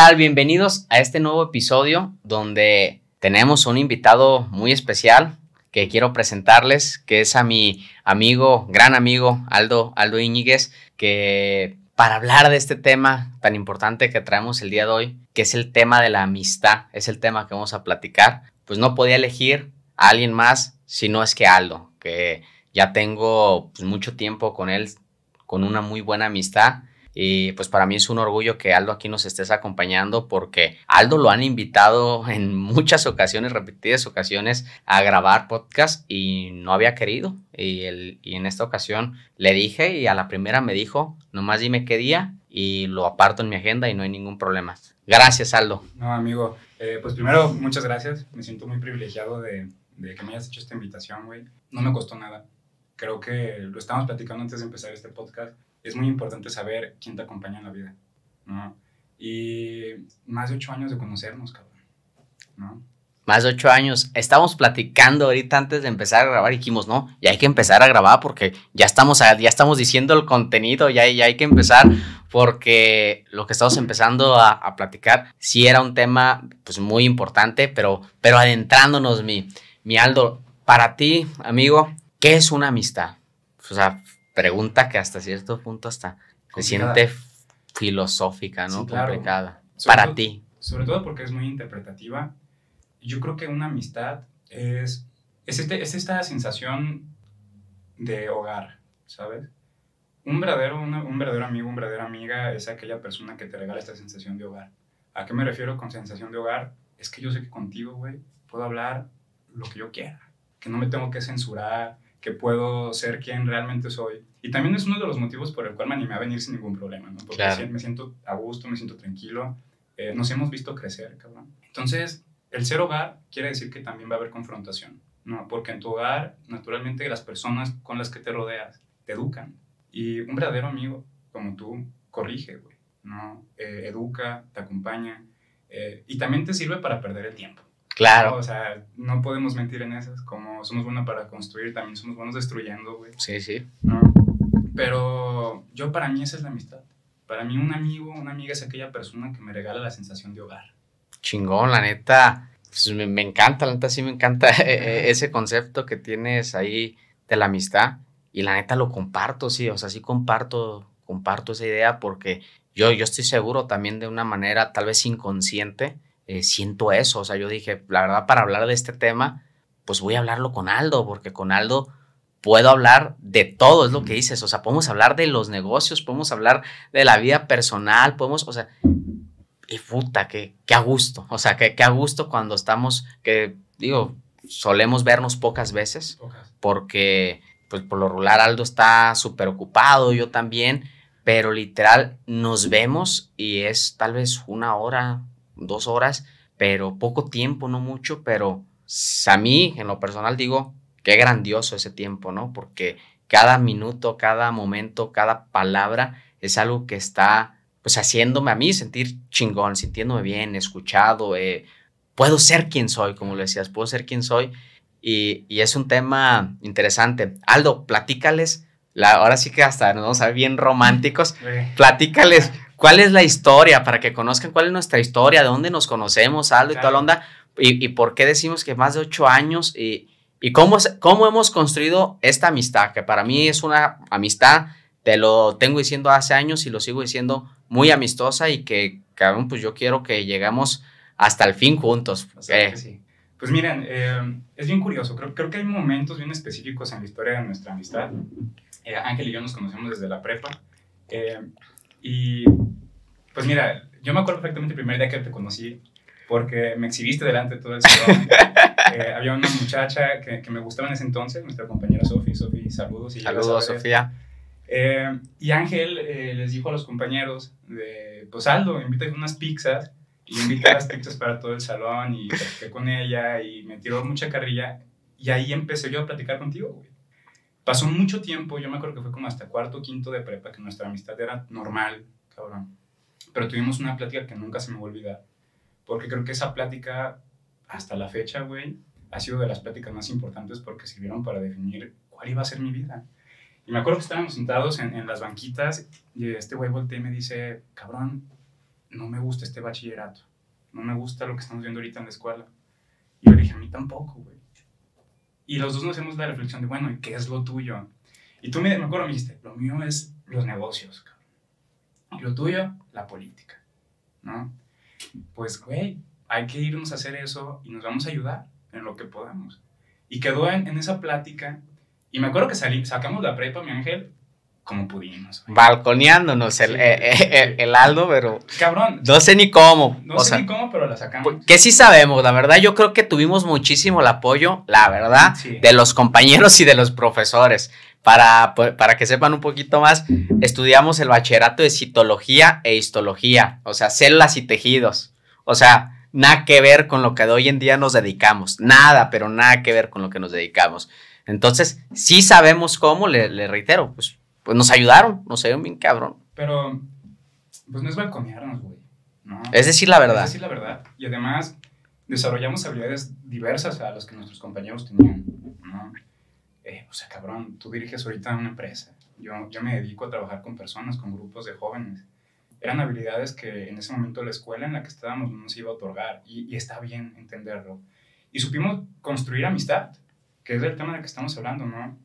tal? Bienvenidos a este nuevo episodio donde tenemos un invitado muy especial que quiero presentarles, que es a mi amigo, gran amigo Aldo, Aldo que para hablar de este tema tan importante que traemos el día de hoy, que es el tema de la amistad, es el tema que vamos a platicar, pues no podía elegir a alguien más si no es que Aldo, que ya tengo pues, mucho tiempo con él, con una muy buena amistad y pues para mí es un orgullo que Aldo aquí nos estés acompañando porque Aldo lo han invitado en muchas ocasiones, repetidas ocasiones, a grabar podcast y no había querido. Y, el, y en esta ocasión le dije y a la primera me dijo, nomás dime qué día y lo aparto en mi agenda y no hay ningún problema. Gracias, Aldo. No, amigo. Eh, pues primero, muchas gracias. Me siento muy privilegiado de, de que me hayas hecho esta invitación, güey. No me costó nada. Creo que lo estábamos platicando antes de empezar este podcast es muy importante saber quién te acompaña en la vida, ¿no? Y más de ocho años de conocernos, cabrón, ¿no? Más de ocho años. Estamos platicando ahorita antes de empezar a grabar y dijimos, no, ya hay que empezar a grabar porque ya estamos, ya estamos diciendo el contenido, ya, ya hay que empezar porque lo que estamos empezando a, a, platicar sí era un tema pues muy importante, pero, pero adentrándonos, mi, mi Aldo, para ti, amigo, ¿qué es una amistad? O sea, pregunta que hasta cierto punto hasta se siente filosófica, ¿no? Complicada. Para ti. Sobre todo porque es muy interpretativa. Yo creo que una amistad es, es, este, es esta sensación de hogar, ¿sabes? Un verdadero, un verdadero amigo, una verdadera amiga es aquella persona que te regala esta sensación de hogar. ¿A qué me refiero con sensación de hogar? Es que yo sé que contigo, güey, puedo hablar lo que yo quiera. Que no me tengo que censurar, que puedo ser quien realmente soy. Y también es uno de los motivos por el cual me animé a venir sin ningún problema, ¿no? Porque me siento a gusto, me siento tranquilo. Eh, nos hemos visto crecer, cabrón. Entonces, el ser hogar quiere decir que también va a haber confrontación, ¿no? Porque en tu hogar, naturalmente, las personas con las que te rodeas te educan. Y un verdadero amigo como tú corrige, güey, ¿no? Eh, educa, te acompaña eh, y también te sirve para perder el tiempo. Claro. O sea, no podemos mentir en esas. Como somos buenos para construir, también somos buenos destruyendo, güey. Sí, sí. ¿No? Pero yo para mí esa es la amistad. Para mí un amigo, una amiga es aquella persona que me regala la sensación de hogar. Chingón, la neta. Pues me, me, encanta, la neta sí me encanta e, e, ese concepto que tienes ahí de la amistad. Y la neta lo comparto, sí, o sea, sí comparto, comparto esa idea porque yo, yo estoy seguro también de una manera tal vez inconsciente, eh, siento eso. O sea, yo dije, la verdad, para hablar de este tema, pues voy a hablarlo con Aldo, porque con Aldo puedo hablar de todo, es lo que dices. O sea, podemos hablar de los negocios, podemos hablar de la vida personal, podemos, o sea, y puta, que, que a gusto. O sea, que, que, a gusto cuando estamos, que digo, solemos vernos pocas veces, pocas. porque, pues por lo regular, Aldo está súper ocupado, yo también. Pero literal, nos vemos y es tal vez una hora, dos horas, pero poco tiempo, no mucho, pero a mí, en lo personal, digo, qué grandioso ese tiempo, ¿no? Porque cada minuto, cada momento, cada palabra es algo que está, pues, haciéndome a mí sentir chingón, sintiéndome bien, escuchado, eh, puedo ser quien soy, como lo decías, puedo ser quien soy. Y, y es un tema interesante. Aldo, platícales, la, ahora sí que hasta nos vamos a ver bien románticos, platícales cuál es la historia, para que conozcan cuál es nuestra historia, de dónde nos conocemos, Aldo, y toda la onda, y, y, por qué decimos que más de ocho años, y, y cómo, cómo hemos construido esta amistad, que para mí es una amistad, te lo tengo diciendo hace años y lo sigo diciendo muy amistosa y que, cabrón, pues yo quiero que lleguemos hasta el fin juntos. Eh. Sí. Pues miren, eh, es bien curioso, creo, creo que hay momentos bien específicos en la historia de nuestra amistad. Eh, Ángel y yo nos conocemos desde la prepa. Y pues mira, yo me acuerdo perfectamente el primer día que te conocí porque me exhibiste delante de todo el salón. eh, había una muchacha que, que, me gustaba en ese entonces, nuestra compañera Sofi. Sofi, saludos. Y saludos, Sofía. Eh, y Ángel eh, les dijo a los compañeros, de, pues Aldo, invítale unas pizzas. Y invité las pizzas para todo el salón y platiqué con ella y me tiró mucha carrilla. Y ahí empecé yo a platicar contigo, güey. Pasó mucho tiempo, yo me acuerdo que fue como hasta cuarto o quinto de prepa, que nuestra amistad era normal, cabrón. Pero tuvimos una plática que nunca se me va a olvidar. Porque creo que esa plática, hasta la fecha, güey, ha sido de las pláticas más importantes porque sirvieron para definir cuál iba a ser mi vida. Y me acuerdo que estábamos sentados en, en las banquitas y este güey volteé y me dice, cabrón, no me gusta este bachillerato, no me gusta lo que estamos viendo ahorita en la escuela. Y yo le dije, a mí tampoco, güey. Y los dos nos hacemos la reflexión de, bueno, ¿y qué es lo tuyo? Y tú me, me acuerdo, me dijiste, lo mío es los negocios, cabrón. Y lo tuyo, la política, ¿no? Pues, güey, hay que irnos a hacer eso y nos vamos a ayudar en lo que podamos. Y quedó en, en esa plática. Y me acuerdo que salí, sacamos la prepa, mi ángel, como pudimos. güey. Balconeándonos el, Sí. eh, eh, el Aldo, pero Cabrón, no sé ni cómo. no o sé sea, ni cómo, pero la sacamos. que sí sabemos, la verdad, yo creo que tuvimos muchísimo el apoyo, la verdad, Sí. de los compañeros y de los profesores. Para, para que sepan un poquito más, estudiamos el bachillerato de citología e histología, o sea, células y tejidos. O sea, nada que ver con lo que de hoy en día nos dedicamos. Nada, pero nada que ver con lo que nos dedicamos. Entonces, sí sabemos cómo, le, le reitero, pues, pues nos ayudaron, nos ayudaron bien cabrón. Pero, pues no es balconearnos, güey. ¿no? Es decir, la verdad. Es decir la verdad. Y además, desarrollamos habilidades diversas a las que nuestros compañeros tenían, ¿no? Eh, o sea, cabrón, tú diriges ahorita una empresa. Yo, yo me dedico a trabajar con personas, con grupos de jóvenes. Eran habilidades que en ese momento la escuela en la que estábamos no nos iba a otorgar. Y, y está bien entenderlo. Y supimos construir amistad, que es el tema del que estamos hablando, ¿no?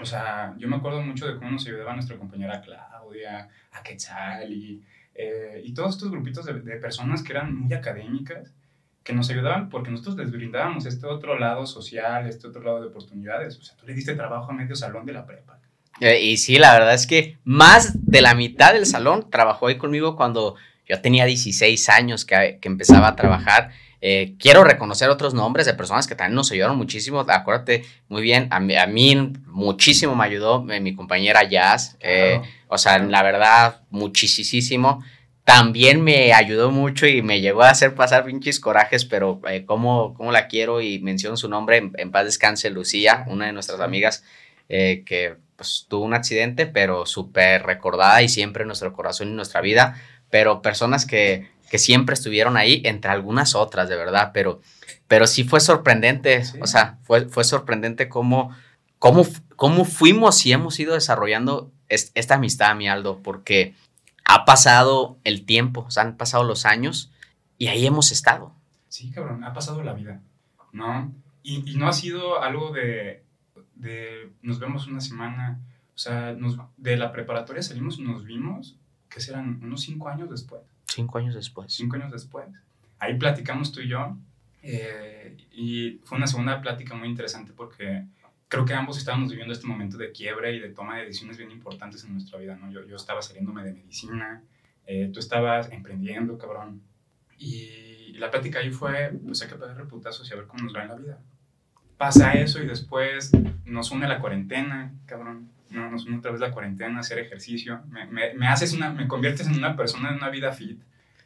O sea, yo me acuerdo mucho de cómo nos ayudaba nuestra compañera Claudia, a Quetzal y, eh, y todos estos grupitos de, de personas que eran muy académicas, que nos ayudaban porque nosotros les brindábamos este otro lado social, este otro lado de oportunidades. O sea, tú le diste trabajo a medio salón de la prepa. Eh, y sí, la verdad es que más de la mitad del salón trabajó ahí conmigo cuando yo tenía 16 años que, que empezaba a trabajar. Eh, quiero reconocer otros nombres de personas que también nos ayudaron muchísimo. Acuérdate muy bien, a mí, a mí muchísimo me ayudó eh, mi compañera Jazz. eh, Claro. o sea, la verdad, muchísimo. También me ayudó mucho y me llegó a hacer pasar pinches corajes, pero eh, como, como la quiero y menciono su nombre, en, en paz descanse, Lucía, una de nuestras amigas, eh, que pues, tuvo un accidente, pero súper recordada y siempre en nuestro corazón y en nuestra vida, pero personas que, que siempre estuvieron ahí, entre algunas otras, de verdad, pero, pero sí fue sorprendente, Sí. o sea, fue, fue sorprendente cómo, cómo, cómo fuimos y hemos ido desarrollando es- esta amistad, mi Aldo, porque ha pasado el tiempo, o sea, han pasado los años y ahí hemos estado. Sí, cabrón, ha pasado la vida, ¿no? Y, y no ha sido algo de, de nos vemos una semana, o sea, nos- de la preparatoria salimos y nos vimos, que serán unos cinco años después. Cinco años después. cinco años después. Ahí platicamos tú y yo eh, y fue una segunda plática muy interesante porque creo que ambos estábamos viviendo este momento de quiebre y de toma de decisiones bien importantes en nuestra vida, ¿no? Yo, yo estaba saliéndome de medicina, eh, tú estabas emprendiendo, cabrón. Y la plática ahí fue, pues hay que pagar reputazos y a ver cómo nos va en la vida. Pasa eso y después nos une la cuarentena, cabrón. No, nos une otra vez la cuarentena, hacer ejercicio. Me, me, me haces una, me conviertes en una persona de una vida fit,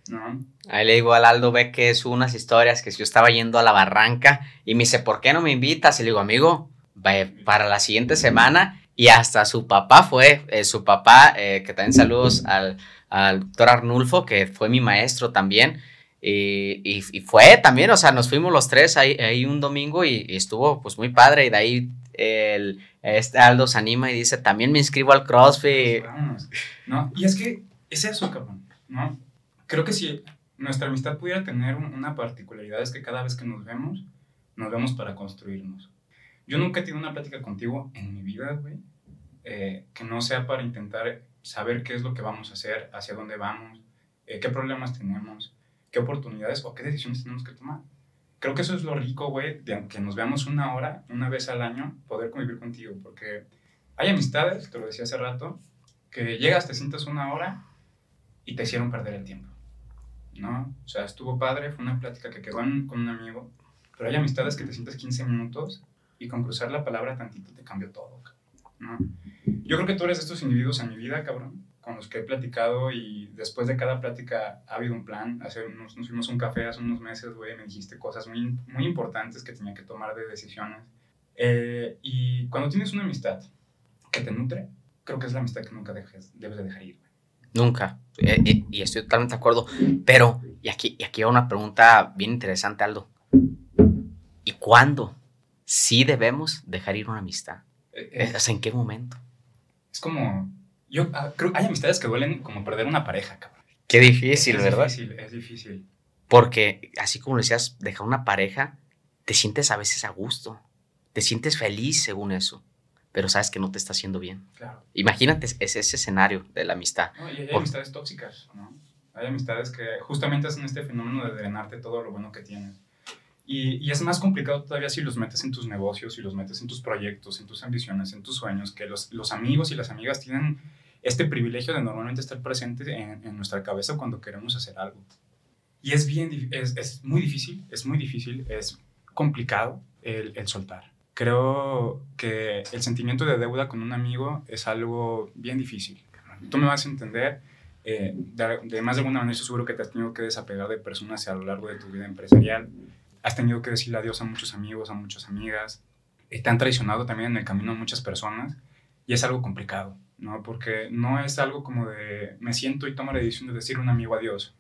¿no? Ahí le digo al Aldo, ve que es unas historias que yo estaba yendo a la barranca y me dice, ¿por qué no me invitas? Y le digo, amigo, ve para la siguiente semana. Y hasta su papá fue, eh, su papá, eh, que también saludos al, al doctor Arnulfo, que fue mi maestro también. Y, y- y fue también, o sea, nos fuimos los tres ahí, ahí un domingo y, y estuvo pues muy padre. Y de ahí el, este Aldo se anima y dice, también me inscribo al CrossFit. Vámonos, ¿no? Y es que es eso, cabrón, ¿no? Creo que si nuestra amistad pudiera tener un- una particularidad es que cada vez que nos vemos, nos vemos para construirnos. Yo nunca he tenido una plática contigo en mi vida, güey, eh, que no sea para intentar saber qué es lo que vamos a hacer, hacia dónde vamos, eh, qué problemas tenemos, qué oportunidades o qué decisiones tenemos que tomar. Creo que eso es lo rico, güey, de aunque nos veamos una hora, una vez al año, poder convivir contigo, porque hay amistades, te lo decía hace rato, que llegas, te sientas una hora y te hicieron perder el tiempo, ¿no? O sea, estuvo padre, fue una plática que quedó en- con un amigo, pero hay amistades que te sientas 15 minutos y con cruzar la palabra tantito te cambió todo, ¿no? Yo creo que tú eres de estos individuos en mi vida, cabrón, con los que he platicado y después de cada plática ha habido un plan. Hace unos, nos fuimos a un café hace unos meses, güey, me dijiste cosas muy, muy importantes que tenía que tomar de decisiones. Eh, y cuando tienes una amistad que te nutre, creo que es la amistad que nunca dejes, debes de dejar ir. güey. Nunca. Eh, eh, y estoy totalmente de acuerdo. Pero, y aquí, y aquí va una pregunta bien interesante, Aldo. ¿Y cuándo sí debemos dejar ir una amistad? Eh, ¿En qué momento? es como, yo ah, creo hay amistades que duelen como perder una pareja, cabrón. Qué difícil, es ¿verdad? difícil, es difícil. Porque así como decías, dejar una pareja, te sientes a veces a gusto, te sientes feliz según eso, pero sabes que no te está haciendo bien. Claro. Imagínate ese, ese escenario de la amistad. No, y hay Por- amistades tóxicas, ¿no? Hay amistades que justamente hacen este fenómeno de drenarte todo lo bueno que tienes. Y, y es más complicado todavía si los metes en tus negocios, si los metes en tus proyectos, en tus ambiciones, en tus sueños, que los, los amigos y las amigas tienen este privilegio de normalmente estar presentes en, nuestra cabeza cuando queremos hacer algo. Y es bien, es, es muy difícil, es muy difícil, es complicado el, el soltar. Creo que el sentimiento de deuda con un amigo es algo bien difícil. Tú me vas a entender, eh, de, más de alguna manera seguro que te has tenido que desapegar de personas a lo largo de tu vida empresarial. Has tenido que decirle adiós a muchos amigos, a muchas amigas. Eh, te han traicionado también en el camino a muchas personas y es algo complicado, ¿no? Porque no es algo como de me siento y tomo la decisión de decir un amigo adiós.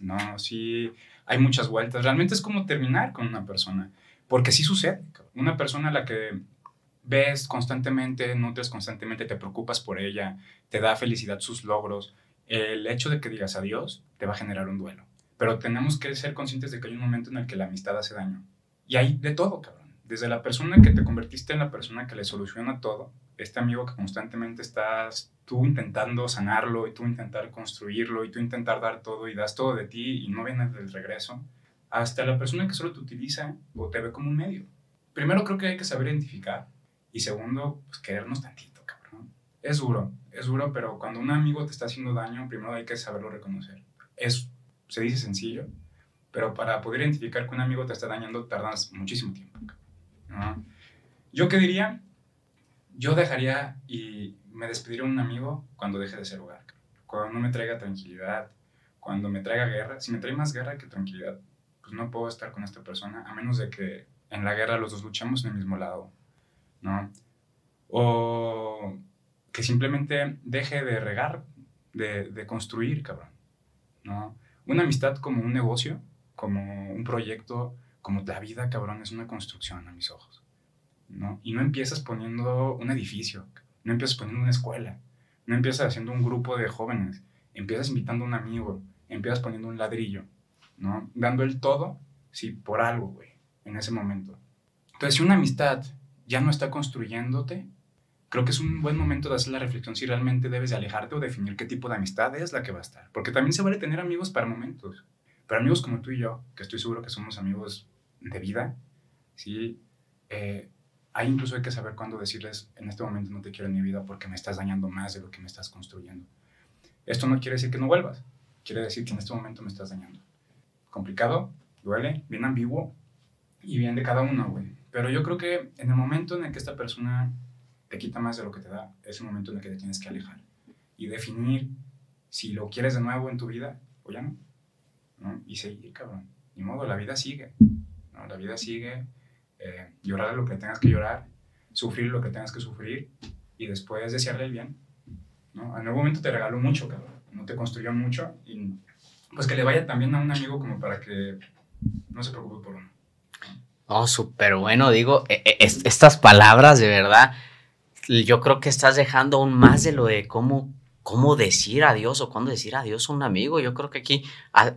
No, sí, hay muchas vueltas. Realmente es como terminar con una persona. Porque sí sucede. Una persona a la que ves constantemente, nutres constantemente, te preocupas por ella, te da felicidad sus logros. El hecho de que digas adiós te va a generar un duelo. Pero tenemos que ser conscientes de que hay un momento en el que la amistad hace daño. Y hay de todo, cabrón. Desde la persona que te convertiste en la persona que le soluciona todo, este amigo que constantemente estás tú intentando sanarlo y tú intentar construirlo y tú intentar dar todo y das todo de ti y no viene del regreso, hasta la persona que solo te utiliza o te ve como un medio. Primero creo que hay que saber identificar y segundo, pues querernos tantito, cabrón. Es duro, es duro, pero cuando un amigo te está haciendo daño, primero hay que saberlo reconocer. Es, se dice sencillo, pero para poder identificar que un amigo te está dañando tardas muchísimo tiempo. ¿no? Yo qué diría, yo dejaría y me despediría de un amigo cuando deje de ser hogar. Cuando no me traiga tranquilidad, cuando me traiga guerra. Si me trae más guerra que tranquilidad, pues no puedo estar con esta persona, a menos de que en la guerra los dos luchamos en el mismo lado, ¿no? O que simplemente deje de regar, de, de construir, cabrón, ¿no? Una amistad como un negocio, como un proyecto, como la vida, cabrón, es una construcción a mis ojos, ¿no? Y no empiezas poniendo un edificio, no empiezas poniendo una escuela, no empiezas haciendo un grupo de jóvenes, empiezas invitando a un amigo, empiezas poniendo un ladrillo, ¿no? Dando el todo, sí, por algo, güey, en ese momento. Entonces, si una amistad ya no está construyéndote, creo que es un buen momento de hacer la reflexión si realmente debes de alejarte o definir qué tipo de amistad es la que va a estar. Porque también se vale tener amigos para momentos, pero amigos como tú y yo, que estoy seguro que somos amigos de vida, ¿sí? Eh, hay incluso hay que saber cuándo decirles, en este momento no te quiero en mi vida porque me estás dañando más de lo que me estás construyendo. Esto no quiere decir que no vuelvas, quiere decir que en este momento me estás dañando. Complicado, duele, bien ambiguo y bien de cada uno, güey. Pero yo creo que en el momento en el que esta persona te quita más de lo que te da, es el momento en el que te tienes que alejar y definir si lo quieres de nuevo en tu vida o ya no. ¿no? Y seguir, cabrón. Ni modo, la vida sigue. ¿no? La vida sigue. Eh, llorar lo que tengas que llorar, sufrir lo que tengas que sufrir y después desearle el bien. ¿no? En algún momento te regaló mucho, cabrón. No te construyó mucho y pues que le vaya también a un amigo como para que no se preocupe por uno. Oh, súper bueno, digo, e- e- es- estas palabras de verdad, yo creo que estás dejando aún más de lo de cómo, cómo decir adiós o cuándo decir adiós a un amigo. Yo creo que aquí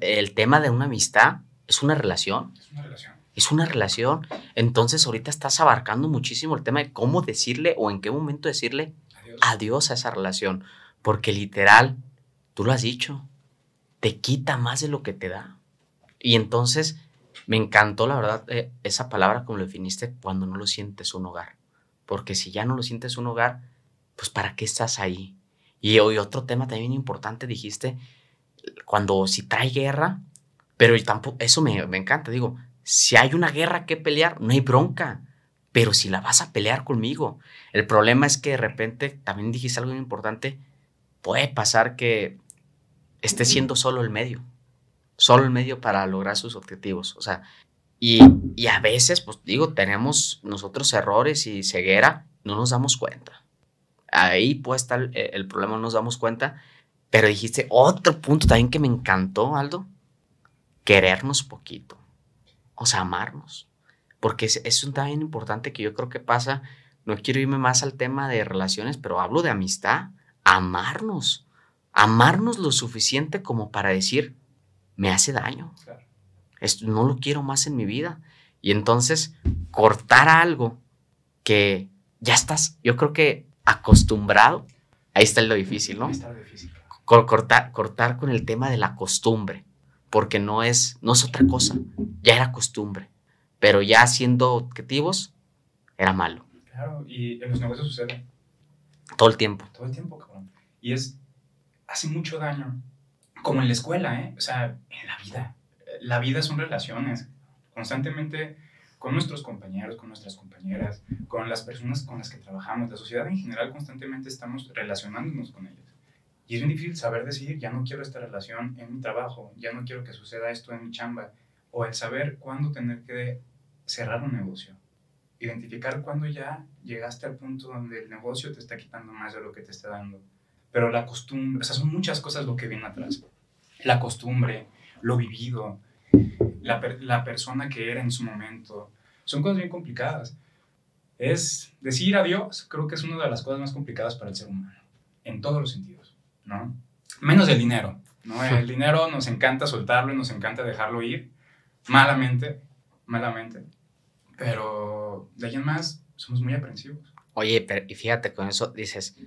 el tema de una amistad es una relación, Es una relación. Es una relación. Entonces ahorita estás abarcando muchísimo el tema de cómo decirle o en qué momento decirle Adiós. adiós a esa relación. Porque literal, tú lo has dicho, te quita más de lo que te da. Y entonces me encantó, la verdad, eh, esa palabra como lo definiste, cuando no lo sientes un hogar. Porque si ya no lo sientes un hogar, pues ¿para qué estás ahí? Y hoy otro tema también importante, dijiste, cuando si trae guerra, pero tampoco, eso me, me encanta, digo, si hay una guerra que pelear, no hay bronca, pero si la vas a pelear conmigo. El problema es que de repente, también dijiste algo muy importante, puede pasar que esté siendo solo el medio, solo el medio para lograr sus objetivos. O sea, y, y a veces, pues digo, tenemos nosotros errores y ceguera, no nos damos cuenta. Ahí puede estar el, el problema, no nos damos cuenta. Pero dijiste otro punto también que me encantó, Aldo, querernos poquito, o sea, amarnos. Porque es, es un también importante que yo creo que pasa, no quiero irme más al tema de relaciones, pero hablo de amistad, amarnos, amarnos lo suficiente como para decir, me hace daño. Esto, no lo quiero más en mi vida. Y entonces cortar algo que ya estás, yo creo que acostumbrado, ahí está lo difícil, ¿no? Ahí está lo difícil. Cortar, cortar con el tema de la costumbre, porque no es, no es otra cosa, ya era costumbre, pero ya siendo objetivos, era malo. Claro, y en los negocios sucede. Todo el tiempo. Todo el tiempo, cabrón. Y es, hace mucho daño, como en la escuela, ¿eh? O sea, en la vida. La vida son relaciones. Constantemente con nuestros compañeros, con nuestras compañeras, con las personas con las que trabajamos, la sociedad en general, constantemente estamos relacionándonos con ellas. Y es bien difícil saber decir, ya no quiero esta relación en mi trabajo, ya no quiero que suceda esto en mi chamba, o el saber cuándo tener que cerrar un negocio. Identificar cuándo ya llegaste al punto donde el negocio te está quitando más de lo que te está dando. Pero la costumbre, o sea, son muchas cosas lo que viene atrás. La costumbre, lo vivido, la, la persona que era en su momento. Son cosas bien complicadas. Es decir adiós, creo que es una de las cosas más complicadas para el ser humano, en todos los sentidos, ¿no? Menos el dinero, ¿no? El dinero nos encanta soltarlo y nos encanta dejarlo ir, malamente, malamente. Pero de ahí en más, somos muy aprensivos. Oye, pero, y fíjate, con eso dices,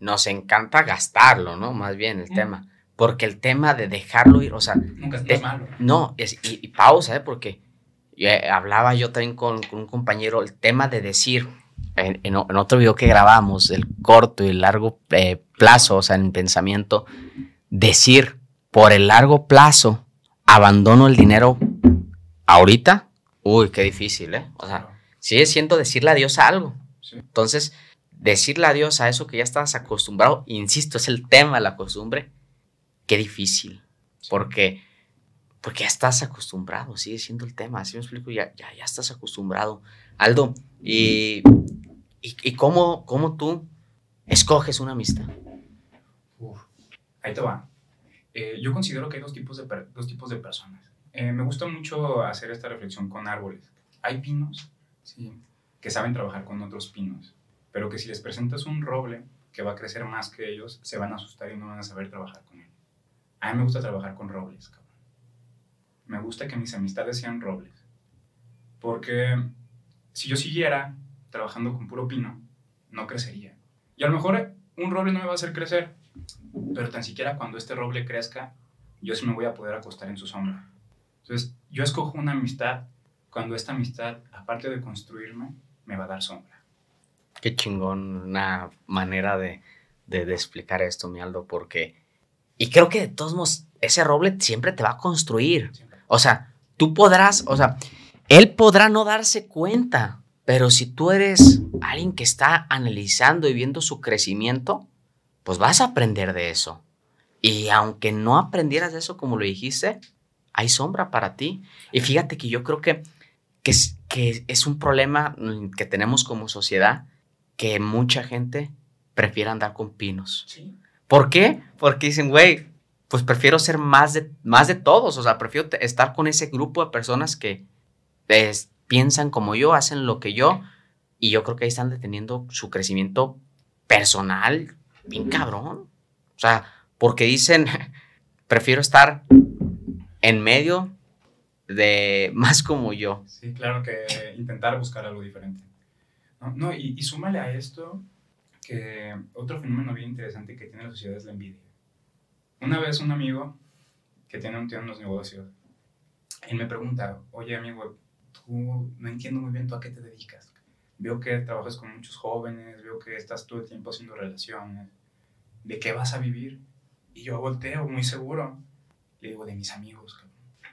nos encanta gastarlo, ¿no? Más bien el tema. Porque el tema de dejarlo ir, o sea... Nunca es malo. No, es, y, pausa, ¿eh? Porque eh, hablaba yo también con, un compañero, el tema de decir, en, otro video que grabamos, el corto y el largo eh, plazo, o sea, en pensamiento, decir, por el largo plazo, abandono el dinero ahorita, uy, qué difícil, ¿eh? O sea, sigue siendo decirle adiós a algo. Entonces, decirle adiós a eso que ya estás acostumbrado, insisto, es el tema la costumbre, qué difícil, porque, porque ya estás acostumbrado, sigue siendo el tema, así me explico, ya, ya, ya estás acostumbrado. Aldo, ¿y, y, cómo, cómo, tú escoges una amistad? ahí te va. Eh, yo considero que hay dos tipos de, dos tipos de personas. Eh, me gusta mucho hacer esta reflexión con árboles. Hay pinos ¿sí? que saben trabajar con otros pinos, pero que si les presentas un roble que va a crecer más que ellos, se van a asustar y no van a saber trabajar con él. A mí me gusta trabajar con robles, cabrón. Me gusta que mis amistades sean robles. Porque si yo siguiera trabajando con puro pino, no crecería. Y a lo mejor un roble no me va a hacer crecer, pero tan siquiera cuando este roble crezca, yo sí me voy a poder acostar en su sombra. Entonces, yo escojo una amistad cuando esta amistad, aparte de construirme, me va a dar sombra. Qué chingón, una manera de, de, de explicar esto, mi Aldo, porque y creo que de todos modos, ese roble siempre te va a construir. O sea, tú podrás, o sea, él podrá no darse cuenta, pero si tú eres alguien que está analizando y viendo su crecimiento, pues vas a aprender de eso. Y aunque no aprendieras de eso como lo dijiste, hay sombra para ti. Y fíjate que yo creo que, que, es, que es un problema que tenemos como sociedad, que mucha gente prefiere andar con pinos. Sí. ¿Por qué? Porque dicen, güey, pues prefiero ser más de, más de todos, o sea, prefiero estar con ese grupo de personas que piensan como yo, hacen lo que yo, y yo creo que ahí están deteniendo su crecimiento personal bien cabrón. O sea, porque dicen, prefiero estar en medio de más como yo. Sí, claro que intentar buscar algo diferente. No, y, y súmale a esto que otro fenómeno bien interesante que tiene la sociedad es la envidia. Una vez un amigo que tiene, un, tiene unos negocios, él me pregunta, oye amigo, tú no entiendo muy bien tú a qué te dedicas. Veo que trabajas con muchos jóvenes, veo que estás todo el tiempo haciendo relaciones. ¿De qué vas a vivir? Y yo volteo muy seguro. Le digo, de mis amigos.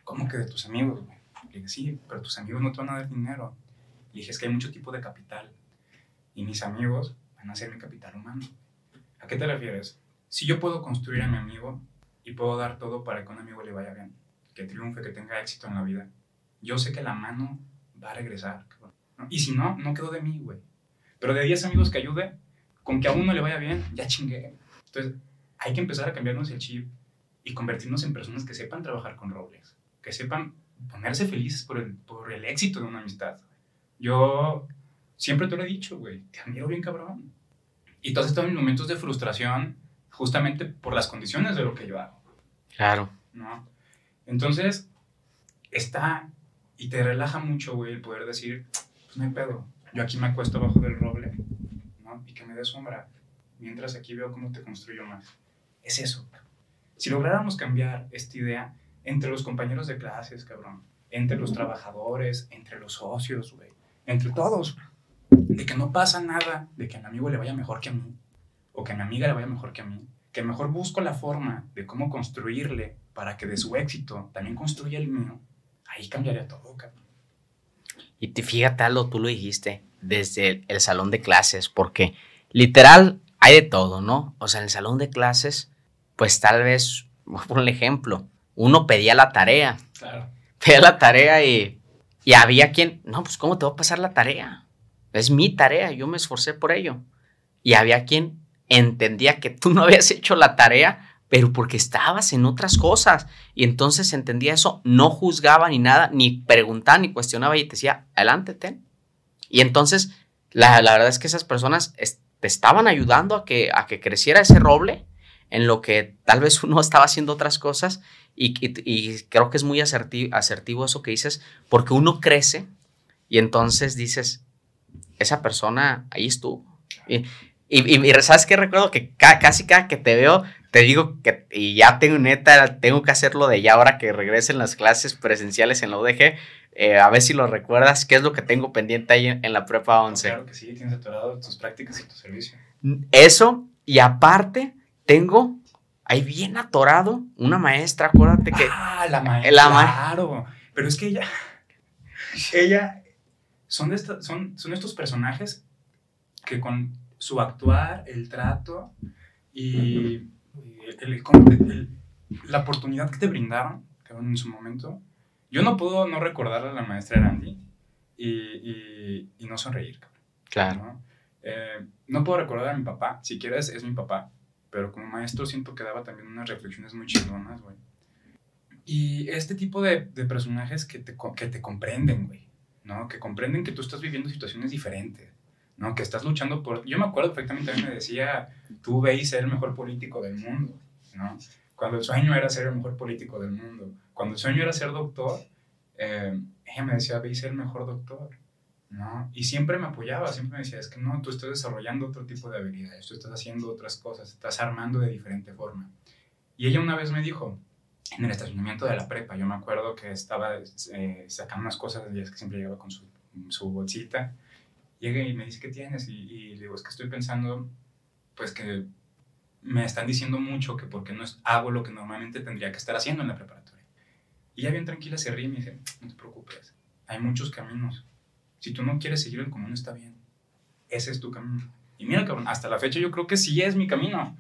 ¿Cómo que de tus amigos? Le dije, sí, pero tus amigos no te van a dar dinero. Le dije, es que hay mucho tipo de capital. Y mis amigos van a ser mi capital humano. ¿A qué te refieres? Si yo puedo construir a mi amigo y puedo dar todo para que un amigo le vaya bien, que triunfe, que tenga éxito en la vida, yo sé que la mano va a regresar. Y si no, no quedó de mí, güey. Pero de 10 amigos que ayude, con que a uno le vaya bien, ya chingué. Entonces, hay que empezar a cambiarnos el chip y convertirnos en personas que sepan trabajar con robles, que sepan ponerse felices por el, por el éxito de una amistad. Yo Siempre te lo he dicho, güey, te admiro bien cabrón. Y todos estos momentos de frustración justamente por las condiciones de lo que yo hago. Claro. ¿no? Entonces, está y te relaja mucho, güey, el poder decir, pues no hay pedo, yo aquí me acuesto abajo del roble, ¿no? Y que me dé sombra, mientras aquí veo cómo te construyo más. Es eso. Si lográramos cambiar esta idea entre los compañeros de clases, cabrón, entre los trabajadores, entre los socios, güey, entre todos, de que no pasa nada de que a mi amigo le vaya mejor que a mí, o que a mi amiga le vaya mejor que a mí, que mejor busco la forma de cómo construirle para que de su éxito también construya el mío, ahí cambiaría todo, cabrón. Y te, fíjate, Aldo, tú lo dijiste, desde el, salón de clases, porque literal hay de todo, ¿no? O sea, en el salón de clases, pues tal vez, por ejemplo, uno pedía la tarea. Claro. Pedía la tarea y, y había quien, no, pues ¿cómo te va a pasar la tarea? Es mi tarea, yo me esforcé por ello. Y había quien entendía que tú no habías hecho la tarea, pero porque estabas en otras cosas. Y entonces entendía eso, no juzgaba ni nada, ni preguntaba, ni cuestionaba y te decía, adelante, ten. Y entonces, la, verdad es que esas personas te estaban ayudando a que, a que creciera ese roble en lo que tal vez uno estaba haciendo otras cosas y, y, creo que es muy asertivo, asertivo, eso que dices, porque uno crece y entonces dices, esa persona ahí estuvo. Y, y, ¿sabes qué? Recuerdo que casi cada que te veo, te digo que, y ya tengo neta, tengo que hacerlo de ya ahora que regresen las clases presenciales en la UDG, eh, a ver si lo recuerdas, qué es lo que tengo pendiente ahí en, la prepa 11. Claro que sí, tienes atorado tus prácticas y tu servicio. Eso, y aparte, tengo ahí bien atorado una maestra, acuérdate que... Ah, la maestra, claro, pero es que ella, ella, son, de son, son estos personajes que con su actuar, el trato y la oportunidad que te brindaron, en su momento. Yo no puedo no recordar a la maestra Randy y, y, no sonreír, Claro. ¿no? Eh, no puedo recordar a mi papá, si quieres es mi papá, pero como maestro siento que daba también unas reflexiones muy chingonas, güey. Y este tipo de, de personajes que te, que te comprenden, güey, ¿no? Que comprenden que tú estás viviendo situaciones diferentes, ¿no? Que estás luchando por... Yo me acuerdo perfectamente, a me decía, tú veis ser el mejor político del mundo, ¿no? Cuando el sueño era ser el mejor político del mundo, cuando el sueño era ser doctor, eh, ella me decía, veis ser el mejor doctor, ¿no? Y siempre me apoyaba, siempre me decía, es que no, tú estás desarrollando otro tipo de habilidades, tú estás haciendo otras cosas, estás armando de diferente forma. Y ella una vez me dijo, en el estacionamiento de la prepa, yo me acuerdo que estaba eh, sacando unas cosas, y es que siempre llegaba con su, su bolsita, llega y me dice, ¿qué tienes? Y, le digo, es que estoy pensando, pues que me están diciendo mucho que porque no hago lo que normalmente tendría que estar haciendo en la preparatoria. Y ella bien tranquila se ríe y me dice, no te preocupes, hay muchos caminos. Si tú no quieres seguir el común, está bien. Ese es tu camino. Y mira, cabrón, hasta la fecha yo creo que sí es mi camino.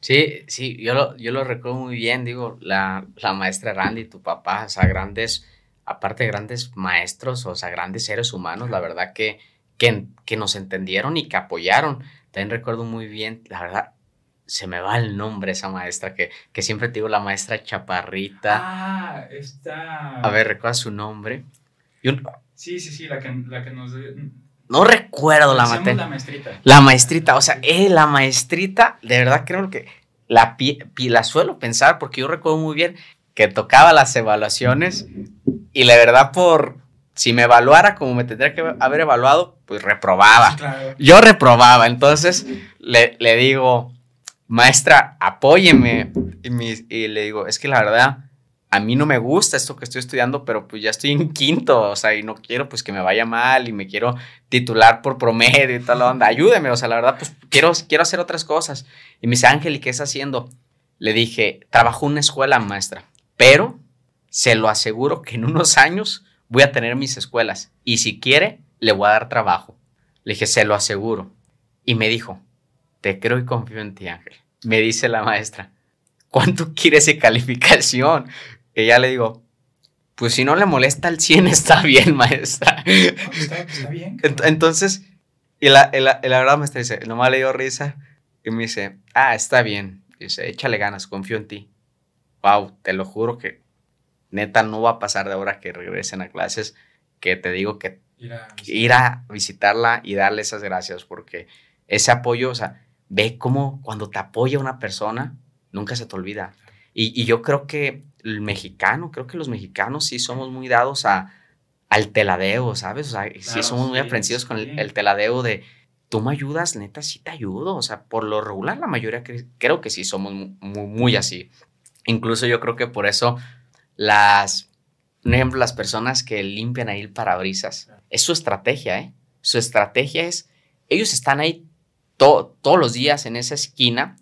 Sí, sí, yo lo, yo lo recuerdo muy bien, digo, la, la maestra Randy, tu papá, o sea, grandes aparte de grandes maestros, o sea, grandes seres humanos, la verdad que, que, que nos entendieron y que apoyaron. También recuerdo muy bien, la verdad, se me va el nombre esa maestra, que, que siempre te digo, la maestra Chaparrita. Ah, está. A ver, ¿recuerdas su nombre? Sí, sí, sí, la que, la que nos... No recuerdo la materia. La maestrita. La maestrita, o sea, eh, la maestrita, de verdad creo que la, la suelo pensar porque yo recuerdo muy bien que tocaba las evaluaciones y la verdad por, si me evaluara como me tendría que haber evaluado, pues reprobaba. Yo reprobaba, entonces le, le, digo, maestra, apóyeme. Y, le digo, es que la verdad, a mí no me gusta esto que estoy estudiando, pero pues ya estoy en quinto, o sea, y no quiero pues que me vaya mal y me quiero titular por promedio y tal onda. Ayúdeme, o sea, la verdad, pues quiero, quiero hacer otras cosas. Y me dice, Ángel, ¿y qué estás haciendo? Le dije, trabajo en una escuela, maestra pero se lo aseguro que en unos años voy a tener mis escuelas y si quiere, le voy a dar trabajo. Le dije, se lo aseguro. Y me dijo, te creo y confío en ti, Ángel. Me dice la maestra, ¿cuánto quieres de calificación? Y ya le digo, pues si no le molesta el 100 está bien, maestra. está, bien. Entonces, y la, la, la, verdad maestra dice, nomás le dio risa y me dice, ah, está bien. dice, échale ganas, confío en ti wow, te lo juro que neta no va a pasar de ahora que regresen a clases, que te digo que ir a, visitarla y darle esas gracias, porque ese apoyo, o sea, ve cómo cuando te apoya una persona, nunca se te olvida. Y, yo creo que el mexicano, creo que los mexicanos sí somos muy dados a, al teladeo, ¿sabes? O sea, sí somos muy aprensivos con el, teladeo de, tú me ayudas, neta, sí te ayudo. O sea, por lo regular, la mayoría creo que sí somos muy, muy, así. Incluso yo creo que por eso las, por ejemplo, las personas que limpian ahí el parabrisas, es su estrategia, ¿eh? Su estrategia es, ellos están ahí todos los días en esa esquina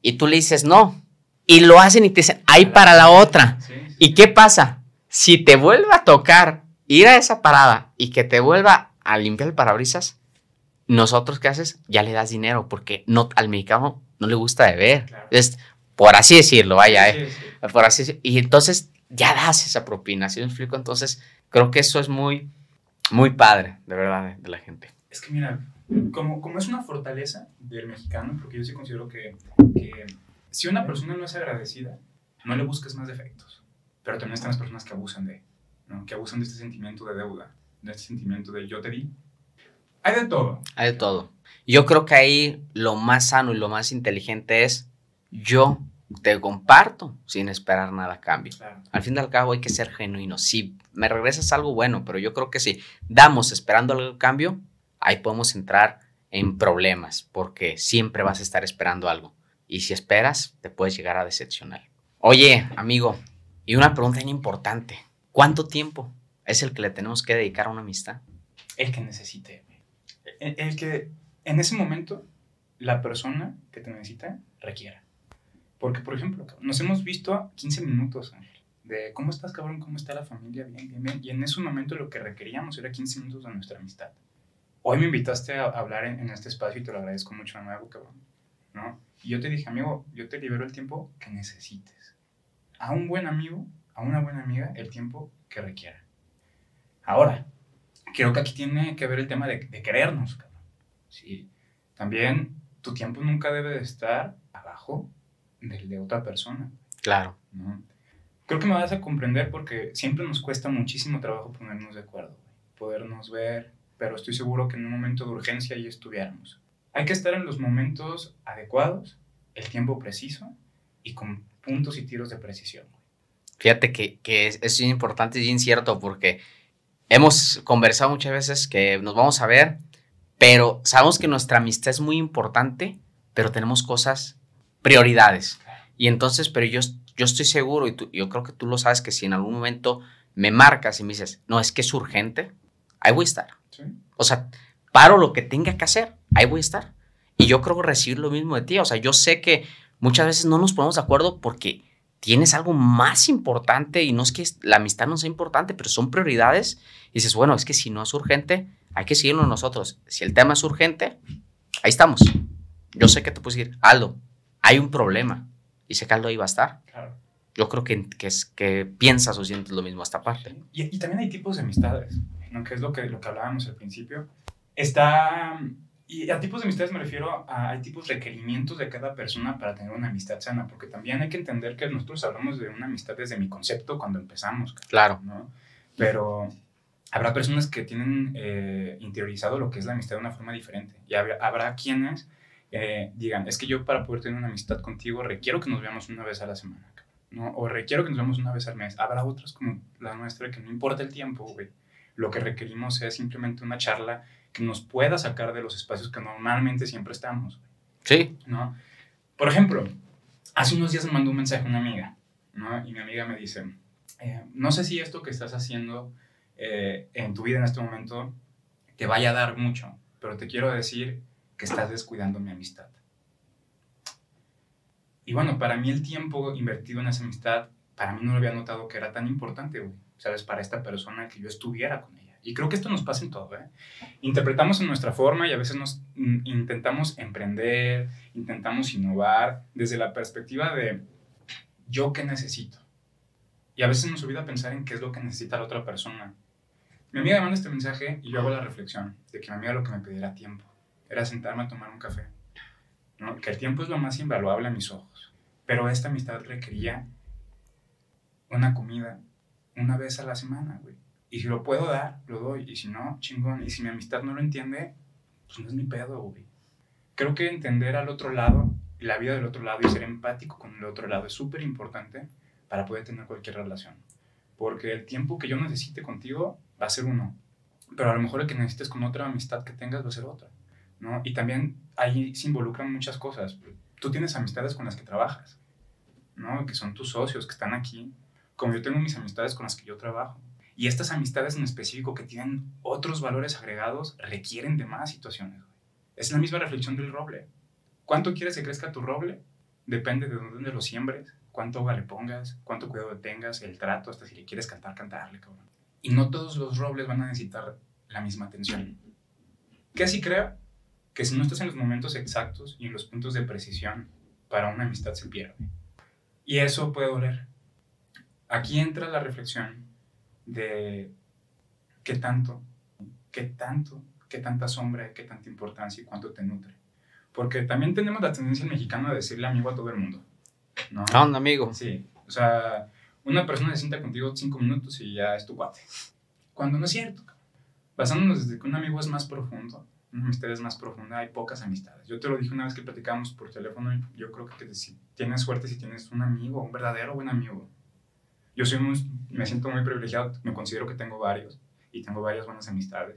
y tú le dices no. Y lo hacen y te dicen, ahí para la otra. ¿Y qué pasa? Si te vuelve a tocar ir a esa parada y que te vuelva a limpiar el parabrisas, nosotros qué haces? Ya le das dinero porque no, al mexicano no le gusta beber. Es, por así decirlo, vaya, eh. Por así Y entonces ya das esa propina, ¿sí me explico? Entonces creo que eso es muy, muy padre, de verdad, de la gente. Es que mira, como, como es una fortaleza del mexicano, porque yo sí considero que, que si una persona no es agradecida, no le busques más defectos. Pero también están las personas que abusan de, ¿no? que abusan de este sentimiento de deuda, de este sentimiento de yo te di. Hay de todo. Hay de todo. Yo creo que ahí lo más sano y lo más inteligente es yo te comparto sin esperar nada a cambio. Al fin y al cabo hay que ser genuino. Si me regresas algo bueno, pero yo creo que si damos esperando algo a cambio, ahí podemos entrar en problemas porque siempre vas a estar esperando algo. Y si esperas, te puedes llegar a decepcionar. Oye, amigo, y una pregunta importante. ¿Cuánto tiempo es el que le tenemos que dedicar a una amistad? El que necesite. El, que en ese momento la persona que te necesita requiera. Porque, por ejemplo, nos hemos visto 15 minutos, Ángel, de cómo estás, cabrón, cómo está la familia, bien, bien, bien. Y en ese momento lo que requeríamos era 15 minutos de nuestra amistad. Hoy me invitaste a hablar en, este espacio y te lo agradezco mucho de nuevo, cabrón. ¿no? Y yo te dije, amigo, yo te libero el tiempo que necesites. A un buen amigo, a una buena amiga, el tiempo que requiera. Ahora, creo que aquí tiene que ver el tema de, querernos, cabrón. Sí. También tu tiempo nunca debe de estar abajo del de otra persona. Claro. Creo que me vas a comprender porque siempre nos cuesta muchísimo trabajo ponernos de acuerdo, podernos ver, pero estoy seguro que en un momento de urgencia ya estuviéramos. Hay que estar en los momentos adecuados, el tiempo preciso y con puntos y tiros de precisión. Fíjate que, que es, es importante y incierto porque hemos conversado muchas veces que nos vamos a ver, pero sabemos que nuestra amistad es muy importante, pero tenemos cosas, prioridades. Y entonces, pero yo, yo estoy seguro, y yo creo que tú lo sabes, que si en algún momento me marcas y me dices, no, es que es urgente, ahí voy a estar. O sea, paro lo que tenga que hacer, ahí voy a estar. Y yo creo recibir lo mismo de ti. O sea, yo sé que muchas veces no nos ponemos de acuerdo porque tienes algo más importante y no es que la amistad no sea importante, pero son prioridades. Y dices, bueno, es que si no es urgente, hay que seguirlo nosotros. Si el tema es urgente, ahí estamos. Yo sé que te puedes decir, Aldo, hay un problema. Y sé que Aldo ahí va a estar. Yo creo que, que, es, que piensas o sientes lo mismo a esta parte. Y, y también hay tipos de amistades que es lo que, lo que hablábamos al principio, está, y a tipos de amistades me refiero a, hay tipos de requerimientos de cada persona para tener una amistad sana, porque también hay que entender que nosotros hablamos de una amistad desde mi concepto cuando empezamos. Claro. ¿no? Pero habrá personas que tienen eh, interiorizado lo que es la amistad de una forma diferente, y habrá, quienes eh, digan, es que yo para poder tener una amistad contigo requiero que nos veamos una vez a la semana. ¿no? O requiero que nos veamos una vez al mes. Habrá otras como la nuestra que no importa el tiempo, güey lo que requerimos es simplemente una charla que nos pueda sacar de los espacios que normalmente siempre estamos. Sí. ¿No? Por ejemplo, hace unos días me mandó un mensaje una amiga, ¿no? Y mi amiga me dice, eh, no sé si esto que estás haciendo eh, en tu vida en este momento te vaya a dar mucho, pero te quiero decir que estás descuidando mi amistad. Y bueno, para mí el tiempo invertido en esa amistad, para mí no lo había notado que era tan importante, güey. ¿sabes? Para esta persona que yo estuviera con ella. Y creo que esto nos pasa en todo, ¿eh? Interpretamos en nuestra forma y a veces nos mm, intentamos emprender, intentamos innovar desde la perspectiva de yo qué necesito. Y a veces nos olvida pensar en qué es lo que necesita la otra persona. Mi amiga me manda este mensaje y yo hago la reflexión de que mi amiga lo que me pedía tiempo. Era sentarme a tomar un café. ¿no? Que el tiempo es lo más invaluable a mis ojos. Pero esta amistad requería una comida una vez a la semana, güey. Y si lo puedo dar, lo doy. Y si no, chingón. Y si mi amistad no lo entiende, pues no es mi pedo, güey. creo que entender al otro lado, la vida del otro lado y ser empático con el otro lado es súper importante para poder tener cualquier relación. Porque el tiempo que yo necesite contigo va a ser uno, pero a lo mejor el que necesites con otra amistad que tengas va a ser otra. ¿No? Y también ahí se involucran muchas cosas. Tú tienes amistades con las que trabajas, ¿no? que son tus socios que están aquí, como yo tengo mis amistades con las que yo trabajo. Y estas amistades en específico que tienen otros valores agregados requieren de más situaciones. Es la misma reflexión del roble. ¿Cuánto quieres que crezca tu roble? Depende de dónde lo siembres, cuánto agua le pongas, cuánto cuidado tengas, el trato, hasta si le quieres cantar, cantarle, cabrón. Y no todos los robles van a necesitar la misma atención. ¿Qué así creo? Que si no estás en los momentos exactos y en los puntos de precisión, para una amistad se pierde. Y eso puede doler. Aquí entra la reflexión de qué tanto, qué tanto, qué tanta sombra, qué tanta importancia y cuánto te nutre. Porque también tenemos la tendencia mexicana de decirle amigo a todo el mundo. ¿no? ¿Qué onda, amigo? Sí, o sea, una persona se sienta contigo cinco minutos y ya es tu cuate. Cuando no es cierto. Basándonos desde que un amigo es más profundo, amistad es más profunda, hay pocas amistades. Yo te lo dije una vez que platicábamos por teléfono yo creo que si tienes suerte si tienes un amigo, un verdadero buen amigo. Yo soy muy, me siento muy privilegiado, me considero que tengo varios y tengo varias buenas amistades.